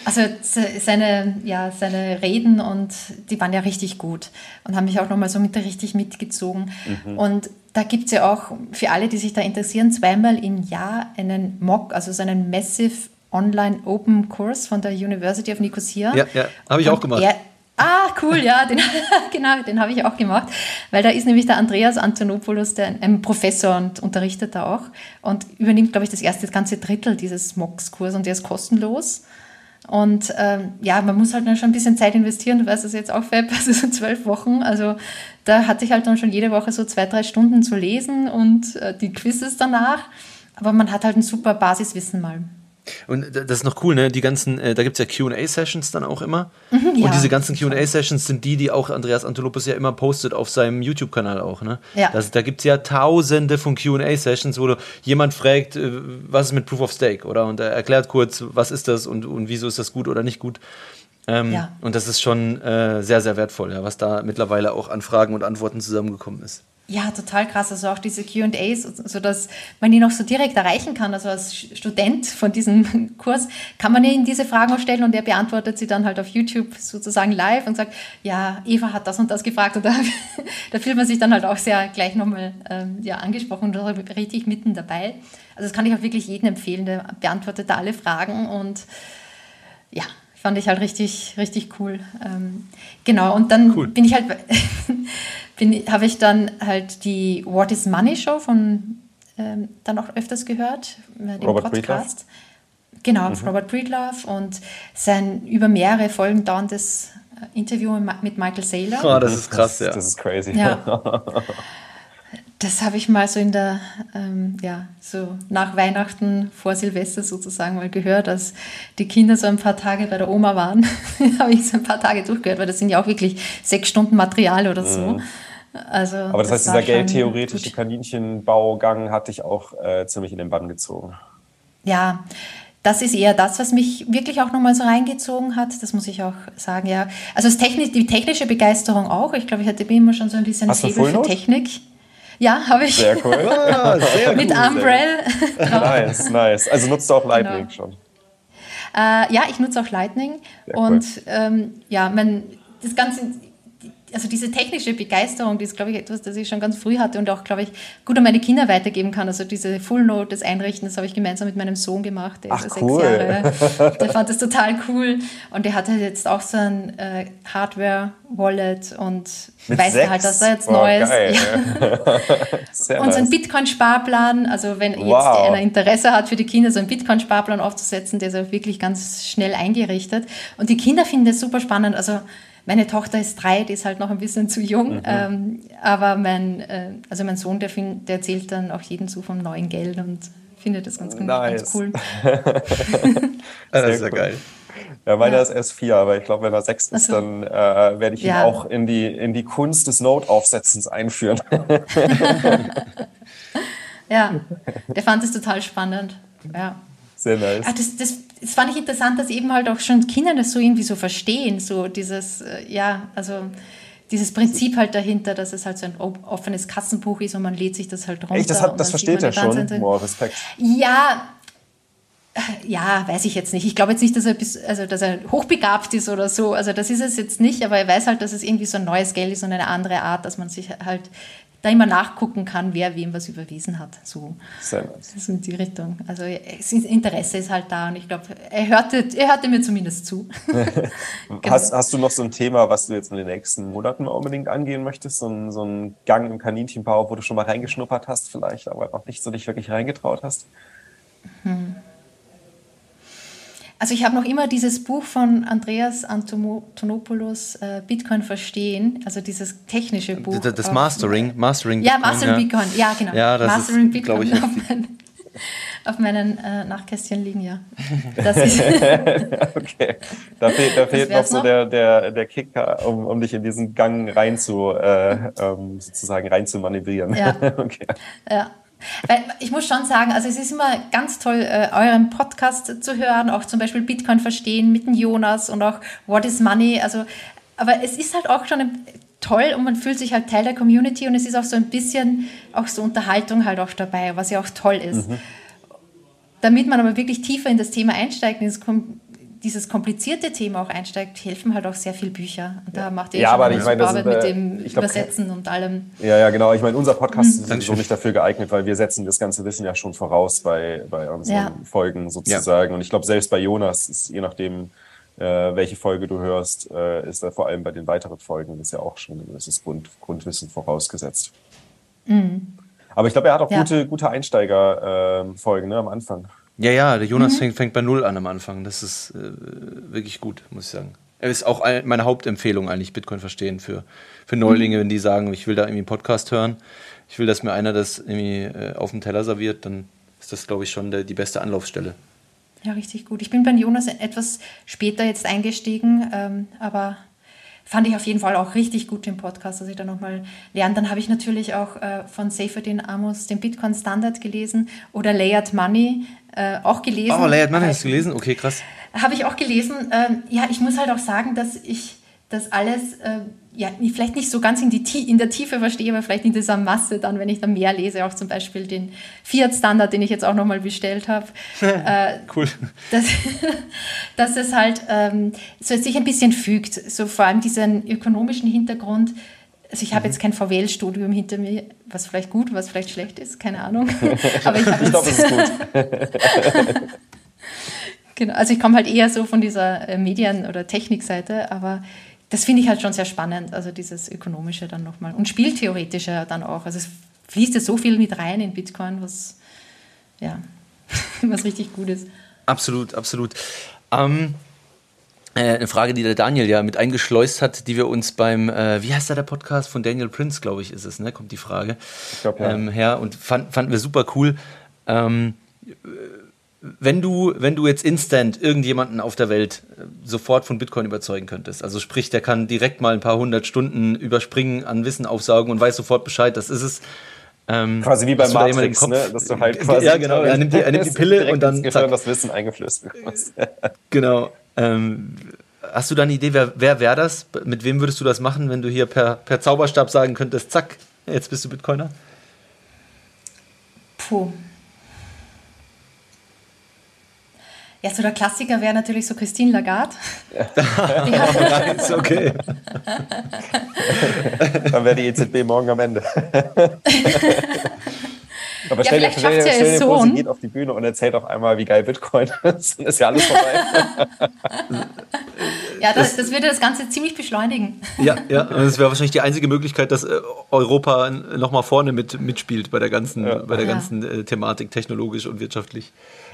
Also seine, ja, seine Reden und die waren ja richtig gut und haben mich auch nochmal so mit richtig mitgezogen. Mhm. Und da gibt es ja auch für alle, die sich da interessieren, zweimal im Jahr einen MOOC, also so einen Massive Online Open Kurs von der University of Nicosia. Ja, ja, habe ich und auch gemacht. Er, Ah, cool, ja, den, <laughs> genau, den habe ich auch gemacht, weil da ist nämlich der Andreas Antonopoulos, der ein Professor und unterrichtet da auch und übernimmt, glaube ich, das erste das ganze Drittel dieses MOX-Kurs und der ist kostenlos. Und ähm, ja, man muss halt dann schon ein bisschen Zeit investieren, du weißt das jetzt auch, Fab, also <laughs> so zwölf Wochen. Also da hatte ich halt dann schon jede Woche so zwei, drei Stunden zu lesen und äh, die Quizzes danach. Aber man hat halt ein super Basiswissen mal. Und das ist noch cool, ne? Die ganzen, äh, da gibt es ja QA-Sessions dann auch immer. Mhm, ja. Und diese ganzen QA-Sessions sind die, die auch Andreas Antolopoulos ja immer postet auf seinem YouTube-Kanal auch, ne? Ja. Das, da gibt es ja tausende von QA-Sessions, wo du jemand fragt, äh, was ist mit Proof of Stake, oder? Und er erklärt kurz, was ist das und, und wieso ist das gut oder nicht gut. Ähm, ja. Und das ist schon äh, sehr, sehr wertvoll, ja, was da mittlerweile auch an Fragen und Antworten zusammengekommen ist. Ja, total krass. Also auch diese QAs, sodass man die noch so direkt erreichen kann. Also als Student von diesem <laughs> Kurs kann man ihnen diese Fragen auch stellen und er beantwortet sie dann halt auf YouTube sozusagen live und sagt, ja, Eva hat das und das gefragt. Und da, <laughs> da fühlt man sich dann halt auch sehr gleich nochmal ähm, ja, angesprochen und richtig mitten dabei. Also das kann ich auch wirklich jedem empfehlen, der beantwortet da alle Fragen und ja, fand ich halt richtig, richtig cool. Ähm, genau, und dann cool. bin ich halt <laughs> habe ich dann halt die What is Money Show von ähm, dann auch öfters gehört, äh, den Robert Podcast. Breedlove. Genau, mhm. Robert Breedlove und sein über mehrere Folgen dauerndes äh, Interview mit Michael Saylor. Oh, das ist krass, das, ja. Das ist crazy. Ja. <laughs> Das habe ich mal so in der, ähm, ja, so nach Weihnachten vor Silvester sozusagen mal gehört, als die Kinder so ein paar Tage bei der Oma waren. <laughs> habe ich so ein paar Tage durchgehört, weil das sind ja auch wirklich sechs Stunden Material oder so. Mhm. Also, Aber das, das heißt, dieser geldtheoretische Kaninchenbaugang hat dich auch äh, ziemlich in den Bann gezogen. Ja, das ist eher das, was mich wirklich auch nochmal so reingezogen hat. Das muss ich auch sagen, ja. Also das Techni die technische Begeisterung auch. Ich glaube, ich hatte immer schon so ein bisschen Hast Faible für Technik. Ja, habe ich. Sehr cool. Ah, sehr <laughs> Mit cool, Umbrell. <laughs> nice, nice. Also nutzt du auch Lightning genau. schon? Äh, ja, ich nutze auch Lightning. Sehr und cool. ähm, ja, mein, das Ganze also diese technische Begeisterung, die ist, glaube ich, etwas, das ich schon ganz früh hatte und auch, glaube ich, gut an meine Kinder weitergeben kann. Also diese Full Note, das Einrichten, das habe ich gemeinsam mit meinem Sohn gemacht. Der Ach, ist cool. sechs Jahre. Der fand das total cool. Und der hat halt jetzt auch so ein äh, Hardware-Wallet und mit weiß sechs? halt, dass er jetzt oh, Neues. Ja. <laughs> und so ein Bitcoin-Sparplan, also wenn wow. jetzt einer Interesse hat für die Kinder, so einen Bitcoin-Sparplan aufzusetzen, der ist auch wirklich ganz schnell eingerichtet. Und die Kinder finden das super spannend. Also meine Tochter ist drei, die ist halt noch ein bisschen zu jung. Mhm. Ähm, aber mein, äh, also mein Sohn, der, find, der erzählt dann auch jeden zu vom neuen Geld und findet das ganz, nice. ganz cool. <laughs> <laughs> das ist ja cool. geil. Ja, meiner ja. ist erst vier, aber ich glaube, wenn er sechs ist, so. dann äh, werde ich ja. ihn auch in die, in die Kunst des Notaufsetzens einführen. <laughs> ja, der fand es total spannend. Ja. Sehr nice. Ah, das, das, das fand ich interessant, dass eben halt auch schon Kinder das so irgendwie so verstehen, so dieses, äh, ja, also dieses Prinzip halt dahinter, dass es halt so ein offenes Kassenbuch ist und man lädt sich das halt runter. Echt, das, hat, das versteht er schon? Wow, Respekt. Ja, äh, ja, weiß ich jetzt nicht. Ich glaube jetzt nicht, dass er, bis, also, dass er hochbegabt ist oder so. Also das ist es jetzt nicht, aber er weiß halt, dass es irgendwie so ein neues Geld ist und eine andere Art, dass man sich halt da immer nachgucken kann, wer wem was überwiesen hat. So, Sehr nice. in die Richtung. Also das Interesse ist halt da und ich glaube, er hörte, er hörte mir zumindest zu. <laughs> genau. hast, hast du noch so ein Thema, was du jetzt in den nächsten Monaten unbedingt angehen möchtest? So ein, so ein Gang im Kaninchenbau, wo du schon mal reingeschnuppert hast vielleicht, aber noch nicht so dich wirklich reingetraut hast? Hm. Also ich habe noch immer dieses Buch von Andreas Antonopoulos, äh, Bitcoin verstehen, also dieses technische Buch. Das, das Mastering, Mastering Ja, Mastering Bitcoin, ja genau. Ja, das Mastering ist, Bitcoin. Ich, auf, mein, auf meinen äh, Nachkästchen liegen, ja. <laughs> okay. Da, fehl, da fehlt noch so noch? Der, der, der Kicker, um, um dich in diesen Gang rein zu, äh, ähm, sozusagen rein zu manövrieren. Ja. <laughs> okay. ja. Weil ich muss schon sagen, also es ist immer ganz toll, äh, euren Podcast zu hören, auch zum Beispiel Bitcoin verstehen mit dem Jonas und auch What is Money. Also, aber es ist halt auch schon toll und man fühlt sich halt Teil der Community und es ist auch so ein bisschen auch so Unterhaltung halt auch dabei, was ja auch toll ist. Mhm. Damit man aber wirklich tiefer in das Thema einsteigt, in dieses komplizierte Thema auch einsteigt, helfen halt auch sehr viele Bücher. Und da macht ihr ja, schon aber ich meine, Arbeit mit äh, dem glaub, Übersetzen und allem. Ja, ja, genau. Ich meine, unser Podcast mhm. ist so nicht dafür geeignet, weil wir setzen das ganze Wissen ja schon voraus bei, bei unseren ja. Folgen sozusagen. Ja. Und ich glaube, selbst bei Jonas ist je nachdem, äh, welche Folge du hörst, äh, ist da vor allem bei den weiteren Folgen ist ja auch schon ein gewisses Grund, Grundwissen vorausgesetzt. Mhm. Aber ich glaube, er hat auch ja. gute, gute Einsteiger-Folgen äh, ne, am Anfang. Ja, ja, der Jonas mhm. fängt, fängt, bei Null an am Anfang. Das ist äh, wirklich gut, muss ich sagen. Er ist auch meine Hauptempfehlung eigentlich, Bitcoin verstehen für, für Neulinge, mhm. wenn die sagen, ich will da irgendwie einen Podcast hören, ich will, dass mir einer das irgendwie äh, auf dem Teller serviert, dann ist das, glaube ich, schon der, die beste Anlaufstelle. Ja, richtig gut. Ich bin bei Jonas etwas später jetzt eingestiegen, ähm, aber fand ich auf jeden Fall auch richtig gut im Podcast, dass ich da nochmal lerne. Dann habe ich natürlich auch äh, von Seyfedin Amos den Bitcoin Standard gelesen oder Layered Money äh, auch gelesen. Oh, Layered Money hast du gelesen? Okay, krass. Habe ich auch gelesen. Ähm, ja, ich muss halt auch sagen, dass ich das alles äh, ja, vielleicht nicht so ganz in, die, in der Tiefe verstehe, aber vielleicht in dieser Masse dann, wenn ich dann mehr lese, auch zum Beispiel den Fiat-Standard, den ich jetzt auch nochmal bestellt habe. <laughs> äh, cool. Dass, <laughs> dass es halt ähm, so sich ein bisschen fügt, so vor allem diesen ökonomischen Hintergrund. Also ich habe mhm. jetzt kein VWL-Studium hinter mir, was vielleicht gut, was vielleicht schlecht ist, keine Ahnung. <laughs> aber ich habe Ich glaube, es ist gut. genau, also ich komme halt eher so von dieser äh, Medien- oder Technikseite, aber das finde ich halt schon sehr spannend, also dieses Ökonomische dann nochmal und Spieltheoretische dann auch. Also es fließt ja so viel mit rein in Bitcoin, was, ja, <laughs> was richtig gut ist. Absolut, absolut. Ähm, äh, eine Frage, die der Daniel ja mit eingeschleust hat, die wir uns beim, äh, wie heißt da der Podcast von Daniel Prince, glaube ich, ist es, ne? Kommt die Frage. Ich glaube, ja. Ähm, her und fand, fanden wir super cool. Ähm, wenn du, wenn du jetzt instant irgendjemanden auf der Welt äh, sofort von Bitcoin überzeugen könntest, also sprich, der kann direkt mal ein paar hundert Stunden überspringen, an Wissen aufsaugen und weiß sofort Bescheid, das ist es. Ähm, quasi wie beim Matrix, Kopf, ne? dass du halt quasi ja genau, er nimmt die, er nimmt die <laughs> Pille und dann zack. das Wissen eingeflößt bekommst. genau. Ähm, hast du da eine Idee, wer, wer wäre das? Mit wem würdest du das machen, wenn du hier per, per Zauberstab sagen könntest, zack, jetzt bist du Bitcoiner? Puh. Ja, so der Klassiker wäre natürlich so Christine Lagarde. <laughs> Ja. ja. ist okay. Dann wäre die EZB morgen am Ende. <laughs> Aber stell, ja, dir, stell, dir, stell dir vor, sie geht auf die Bühne und erzählt auf einmal, wie geil Bitcoin <laughs> ist. Dann ist ja alles vorbei. Ja, das, das würde das Ganze ziemlich beschleunigen. Ja, ja. das wäre wahrscheinlich die einzige Möglichkeit, dass äh, Europa nochmal vorne mit, mitspielt bei der ganzen, ja. bei der ganzen äh, Thematik, technologisch und wirtschaftlich.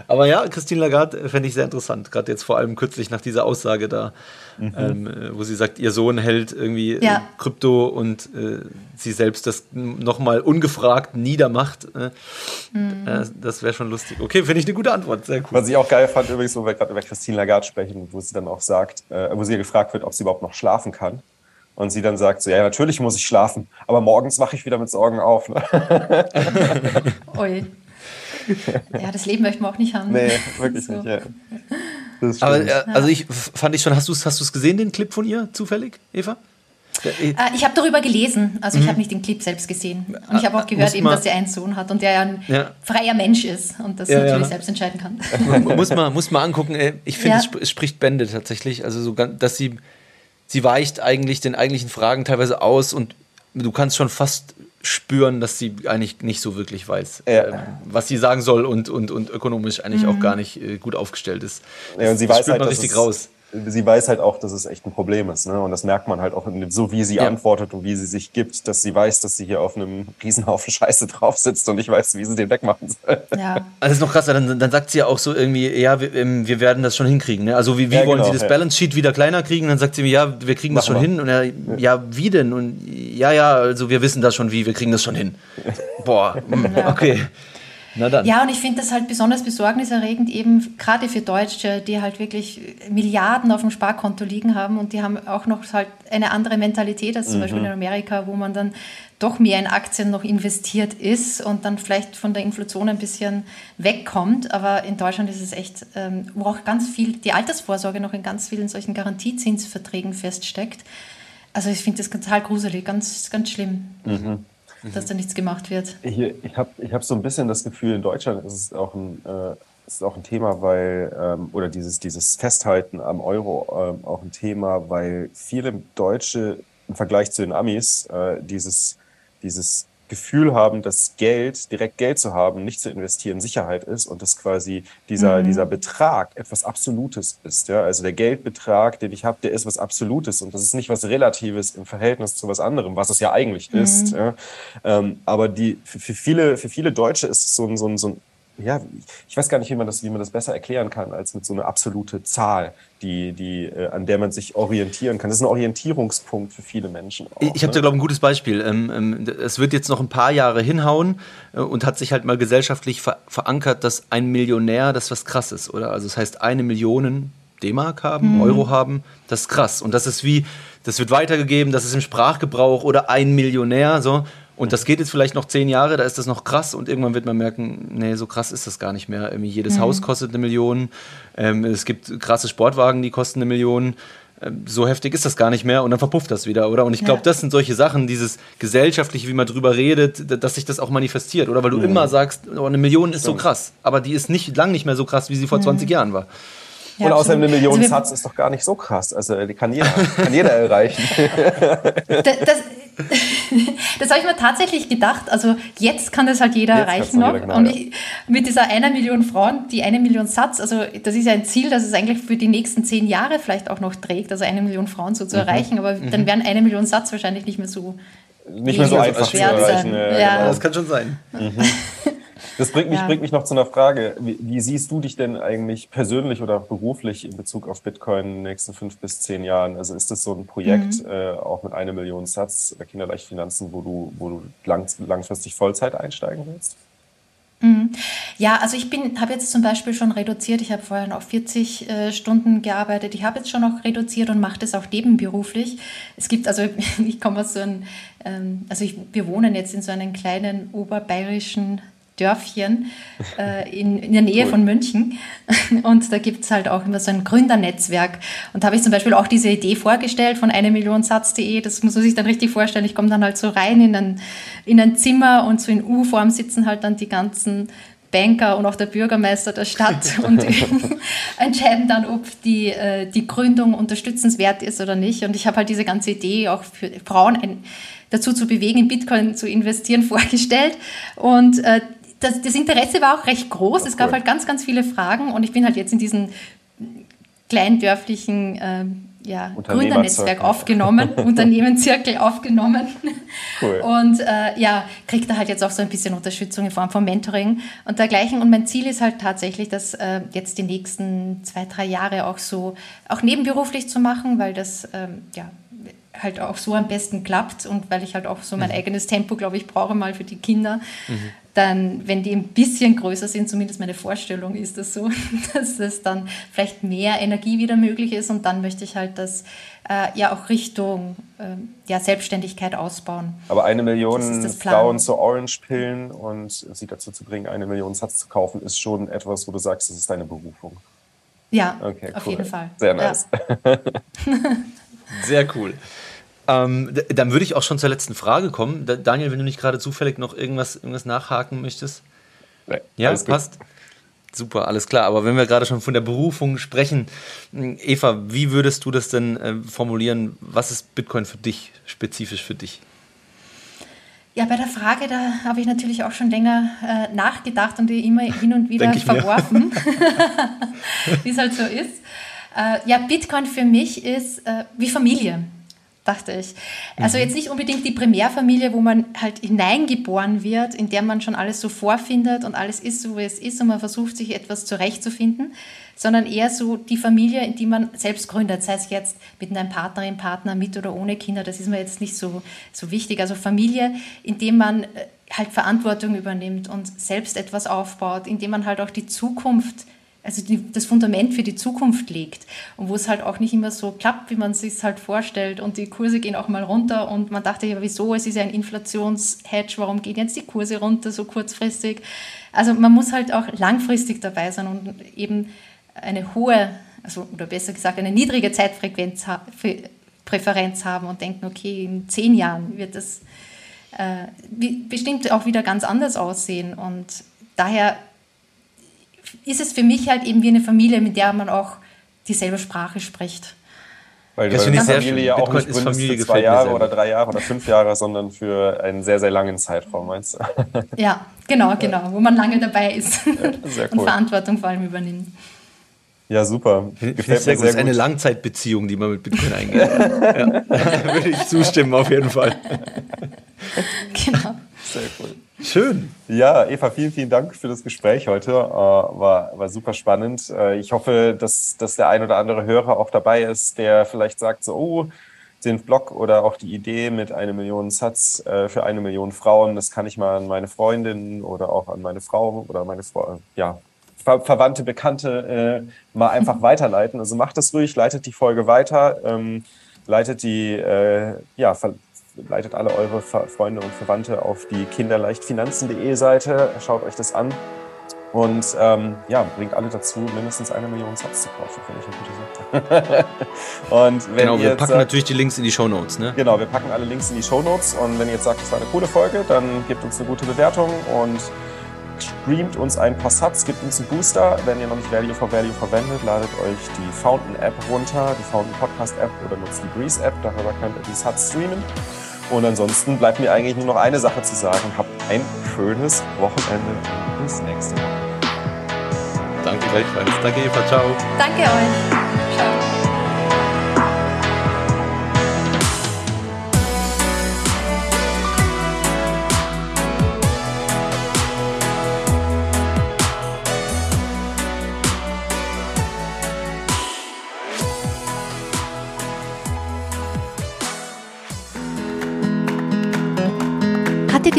Aber ja, Christine Lagarde äh, fände ich sehr interessant, gerade jetzt vor allem kürzlich nach dieser Aussage da, mhm. ähm, äh, wo sie sagt, ihr Sohn hält irgendwie äh, ja. Krypto und äh, sie selbst das nochmal ungefragt niedermacht. Äh, mhm. äh, das wäre schon lustig. Okay, finde ich eine gute Antwort, sehr cool. Was ich auch geil fand, übrigens, wo wir gerade über Christine Lagarde sprechen, wo sie dann auch sagt, wo sie gefragt wird, ob sie überhaupt noch schlafen kann. Und sie dann sagt so, ja, natürlich muss ich schlafen, aber morgens wache ich wieder mit Sorgen auf. Ne? <laughs> Ui. ja, das Leben möchte man auch nicht haben. Nee, wirklich so. nicht, ja. Aber äh, also ich fand ich schon, hast du es hast gesehen, den Clip von ihr, zufällig, Eva? Äh, ich habe darüber gelesen, also mhm. ich habe nicht den Clip selbst gesehen. Und ich habe auch gehört, eben, dass sie einen Sohn hat und der ja ein ja. freier Mensch ist und das ja, natürlich ja. selbst entscheiden kann. muss man muss man angucken. Äh, ich finde, es, es, spricht Bände tatsächlich. Also so, dass sie sie weicht eigentlich den eigentlichen Fragen teilweise aus und du kannst schon fast spüren, dass sie eigentlich nicht so wirklich weiß, ja. äh, was sie sagen soll und, und, und ökonomisch eigentlich mhm. auch gar nicht äh, gut aufgestellt ist. Ja, und sie das weiß halt, man richtig es, raus. Sie weiß halt auch, dass es echt ein Problem ist. Ne? Und das merkt man halt auch, so wie sie ja. antwortet und wie sie sich gibt, dass sie weiß, dass sie hier auf einem Riesenhaufen <laughs> Scheiße drauf sitzt und ich weiß, wie sie den wegmachen soll. Ja. Also das ist noch krasser, dann, dann sagt sie ja auch so irgendwie, ja, wir, ähm, wir werden das schon hinkriegen. Ne? Also wie, wie ja, wollen genau, Sie das Balance Sheet wieder kleiner kriegen? Dann sagt sie mir, ja, wir kriegen das Machen schon wir. hin. Und er, ja, wie denn? Und ja, ja, also wir wissen das schon wie, wir kriegen das schon hin. Boah, mm, okay. Ja, und ich finde das halt besonders besorgniserregend, eben gerade für Deutsche, die halt wirklich Milliarden auf dem Sparkonto liegen haben und die haben auch noch halt eine andere Mentalität als zum mhm. Beispiel in Amerika, wo man dann doch mehr in Aktien noch investiert ist und dann vielleicht von der Inflation ein bisschen wegkommt. Aber in Deutschland ist es echt, ähm, wo auch ganz viel die Altersvorsorge noch in ganz vielen solchen Garantiezinsverträgen feststeckt. Also ich finde das total gruselig, ganz, ganz schlimm. Mhm dass da nichts gemacht wird. Hier, ich habe ich hab so ein bisschen das Gefühl, in Deutschland ist es auch ein, äh, ist auch ein Thema, weil, ähm, oder dieses, dieses Festhalten am Euro ähm, auch ein Thema, weil viele Deutsche im Vergleich zu den Amis äh, dieses, dieses Gefühl haben, dass Geld, direkt Geld zu haben, nicht zu investieren, Sicherheit ist und dass quasi dieser, mhm. dieser Betrag etwas Absolutes ist. Ja? Also der Geldbetrag, den ich habe, der ist was Absolutes und das ist nicht was Relatives im Verhältnis zu was anderem, was es ja eigentlich mhm. ist. Ja? Ähm, aber die, für, für, viele, für viele Deutsche ist es so ein, so ein, so ein ja, ich weiß gar nicht, wie man das, wie man das besser erklären kann, als mit so einer absolute Zahl, die, die, äh, an der man sich orientieren kann. Das ist ein Orientierungspunkt für viele Menschen. Auch, ich habe da, glaube ich, ein gutes Beispiel. Ähm, ähm, es wird jetzt noch ein paar Jahre hinhauen äh, und hat sich halt mal gesellschaftlich ver verankert, dass ein Millionär das was krass ist, oder? Also das heißt, eine Million D-Mark haben, mhm. Euro haben, das ist krass. Und das ist wie, das wird weitergegeben, das ist im Sprachgebrauch oder ein Millionär, so. Und das geht jetzt vielleicht noch zehn Jahre, da ist das noch krass und irgendwann wird man merken, nee, so krass ist das gar nicht mehr. Irgendwie jedes mhm. Haus kostet eine Million. Ähm, es gibt krasse Sportwagen, die kosten eine Million. Ähm, so heftig ist das gar nicht mehr und dann verpufft das wieder, oder? Und ich glaube, ja. das sind solche Sachen, dieses gesellschaftliche, wie man drüber redet, dass sich das auch manifestiert, oder? Weil du mhm. immer sagst, oh, eine Million ist so krass, aber die ist nicht lang nicht mehr so krass, wie sie vor mhm. 20 Jahren war. Ja, und außerdem eine Million also Satz ist doch gar nicht so krass. Also die kann jeder, kann jeder erreichen. das, das <laughs> das habe ich mir tatsächlich gedacht. Also jetzt kann das halt jeder jetzt erreichen noch. Jeder, genau, und ich, mit dieser einer Million Frauen, die eine Million Satz, also das ist ja ein Ziel, das es eigentlich für die nächsten zehn Jahre vielleicht auch noch trägt, also eine Million Frauen so zu mhm. erreichen. Aber mhm. dann wären eine Million Satz wahrscheinlich nicht mehr so nicht mehr so einfach zu erreichen. Ja, ja. Das kann schon sein. Mhm. Das bringt mich, ja. bringt mich noch zu einer Frage. Wie, wie, siehst du dich denn eigentlich persönlich oder beruflich in Bezug auf Bitcoin in den nächsten fünf bis zehn Jahren? Also ist das so ein Projekt, mhm. äh, auch mit einer Million Satz Kinderleichtfinanzen, wo du, wo du lang, langfristig Vollzeit einsteigen willst? Mhm. Ja, also ich bin, habe jetzt zum Beispiel schon reduziert. Ich habe vorher noch 40 äh, Stunden gearbeitet. Ich habe jetzt schon noch reduziert und mache das auch nebenberuflich. Es gibt also, <laughs> ich komme aus so einem, ähm, also ich, wir wohnen jetzt in so einem kleinen oberbayerischen Dörfchen äh, in, in der Nähe cool. von München. <laughs> Und da gibt es halt auch immer so ein Gründernetzwerk. Und da habe ich zum Beispiel auch diese Idee vorgestellt von eine Million Satz.de. Das muss man sich dann richtig vorstellen. Ich komme dann halt so rein in ein, in ein Zimmer und so in U-Form sitzen halt dann die ganzen Banker und auch der Bürgermeister der Stadt <laughs> und <laughs> entscheiden dann, ob die, äh, die Gründung unterstützenswert ist oder nicht. Und ich habe halt diese ganze Idee auch für Frauen ein, dazu zu bewegen, in Bitcoin zu investieren, vorgestellt. Und äh, das, das Interesse war auch recht groß. Ach, es gab cool. halt ganz, ganz viele Fragen und ich bin halt jetzt in diesem kleindörflichen äh, ja, Gründernetzwerk aufgenommen, <laughs> Unternehmenszirkel aufgenommen. Cool. Und äh, ja, kriegt da halt jetzt auch so ein bisschen Unterstützung in Form von Mentoring und dergleichen. Und mein Ziel ist halt tatsächlich, das äh, jetzt die nächsten zwei, drei Jahre auch so, auch nebenberuflich zu machen, weil das ähm, ja halt auch so am besten klappt und weil ich halt auch so mein mhm. eigenes Tempo, glaube ich, brauche mal für die Kinder. Mhm dann, wenn die ein bisschen größer sind, zumindest meine Vorstellung ist das so, <laughs> dass es dann vielleicht mehr Energie wieder möglich ist und dann möchte ich halt das äh, ja auch Richtung äh, ja, Selbstständigkeit ausbauen. Aber eine Million Frauen zu Orange-Pillen und sie dazu zu bringen, eine Million Satz zu kaufen, ist schon etwas, wo du sagst, das ist deine Berufung. Ja, okay, auf jeden Fall. Sehr nice. Ja. <laughs> Sehr cool. Ähm, dann würde ich auch schon zur letzten Frage kommen. Daniel, wenn du nicht gerade zufällig noch irgendwas, irgendwas nachhaken möchtest. Nee, ja, passt. Super, alles klar. Aber wenn wir gerade schon von der Berufung sprechen, Eva, wie würdest du das denn äh, formulieren? Was ist Bitcoin für dich, spezifisch für dich? Ja, bei der Frage, da habe ich natürlich auch schon länger äh, nachgedacht und die immer hin und wieder verworfen, <laughs> <laughs> wie es halt so ist. Äh, ja, Bitcoin für mich ist äh, wie Familie dachte ich. Also mhm. jetzt nicht unbedingt die Primärfamilie, wo man halt hineingeboren wird, in der man schon alles so vorfindet und alles ist so, wie es ist und man versucht, sich etwas zurechtzufinden, sondern eher so die Familie, in die man selbst gründet, sei es jetzt mit einem Partnerin, Partner, mit oder ohne Kinder, das ist mir jetzt nicht so, so wichtig. Also Familie, in dem man äh, halt Verantwortung übernimmt und selbst etwas aufbaut, indem man halt auch die Zukunft also die, das Fundament für die Zukunft legt und wo es halt auch nicht immer so klappt, wie man es sich halt vorstellt und die Kurse gehen auch mal runter und man dachte ja, wieso, es ist ja ein Inflationshedge, warum gehen jetzt die Kurse runter so kurzfristig? Also man muss halt auch langfristig dabei sein und eben eine hohe, also oder besser gesagt eine niedrige Zeitfrequenz Präferenz haben und denken, okay, in zehn Jahren wird das äh, bestimmt auch wieder ganz anders aussehen und daher ist es für mich halt eben wie eine Familie, mit der man auch dieselbe Sprache spricht. Weil das finde ich sehr Familie ja auch nicht gründest für zwei Jahre oder drei Jahre oder fünf Jahre, sondern für einen sehr, sehr langen Zeitraum, meinst du? <laughs> Ja, genau, genau, wo man lange dabei ist ja, <laughs> cool. und Verantwortung vor allem übernimmt. Ja, super. Gefällt mir sehr gut. Das ist eine Langzeitbeziehung, die man mit Bitcoin eingeht. <laughs> ja. Würde ich zustimmen, auf jeden Fall. Genau. Sehr cool. Schön. Ja, Eva, vielen, vielen Dank für das Gespräch heute. Äh, war, war super spannend. Äh, ich hoffe, dass, dass der ein oder andere Hörer auch dabei ist, der vielleicht sagt so, oh, den Blog oder auch die Idee mit einer Million Satz äh, für eine Million Frauen, das kann ich mal an meine Freundin oder auch an meine Frau oder meine Frau, ja, Ver Verwandte, Bekannte äh, mal einfach <laughs> weiterleiten. Also macht das ruhig, leitet die Folge weiter, ähm, leitet die, äh, ja, leitet alle eure Freunde und Verwandte auf die kinderleichtfinanzen.de Seite, schaut euch das an und ähm, ja, bringt alle dazu, mindestens eine Million Satz zu kaufen, finde ich eine gute Sache. <laughs> und wenn genau, wir jetzt, packen natürlich die Links in die Show Notes, ne? Genau, wir packen alle Links in die Show Notes und wenn ihr jetzt sagt, das war eine coole Folge, dann gebt uns eine gute Bewertung und streamt uns ein paar Satz, gibt uns einen Booster. Wenn ihr noch nicht Value for Value verwendet, ladet euch die Fountain App runter, die Fountain Podcast App oder nutzt die Breeze App. Darüber könnt ihr die Satz streamen. Und ansonsten bleibt mir eigentlich nur noch eine Sache zu sagen. Habt ein schönes Wochenende. Bis nächste Woche. Danke gleichfalls. Danke Eva. Ciao. Danke euch. Ciao.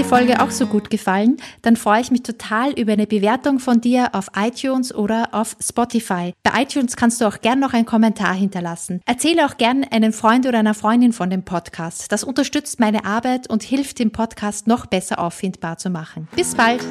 Folge auch so gut gefallen, dann freue ich mich total über eine Bewertung von dir auf iTunes oder auf Spotify. Bei iTunes kannst du auch gern noch einen Kommentar hinterlassen. Erzähle auch gern einen Freund oder einer Freundin von dem Podcast. Das unterstützt meine Arbeit und hilft dem Podcast noch besser auffindbar zu machen. Bis bald!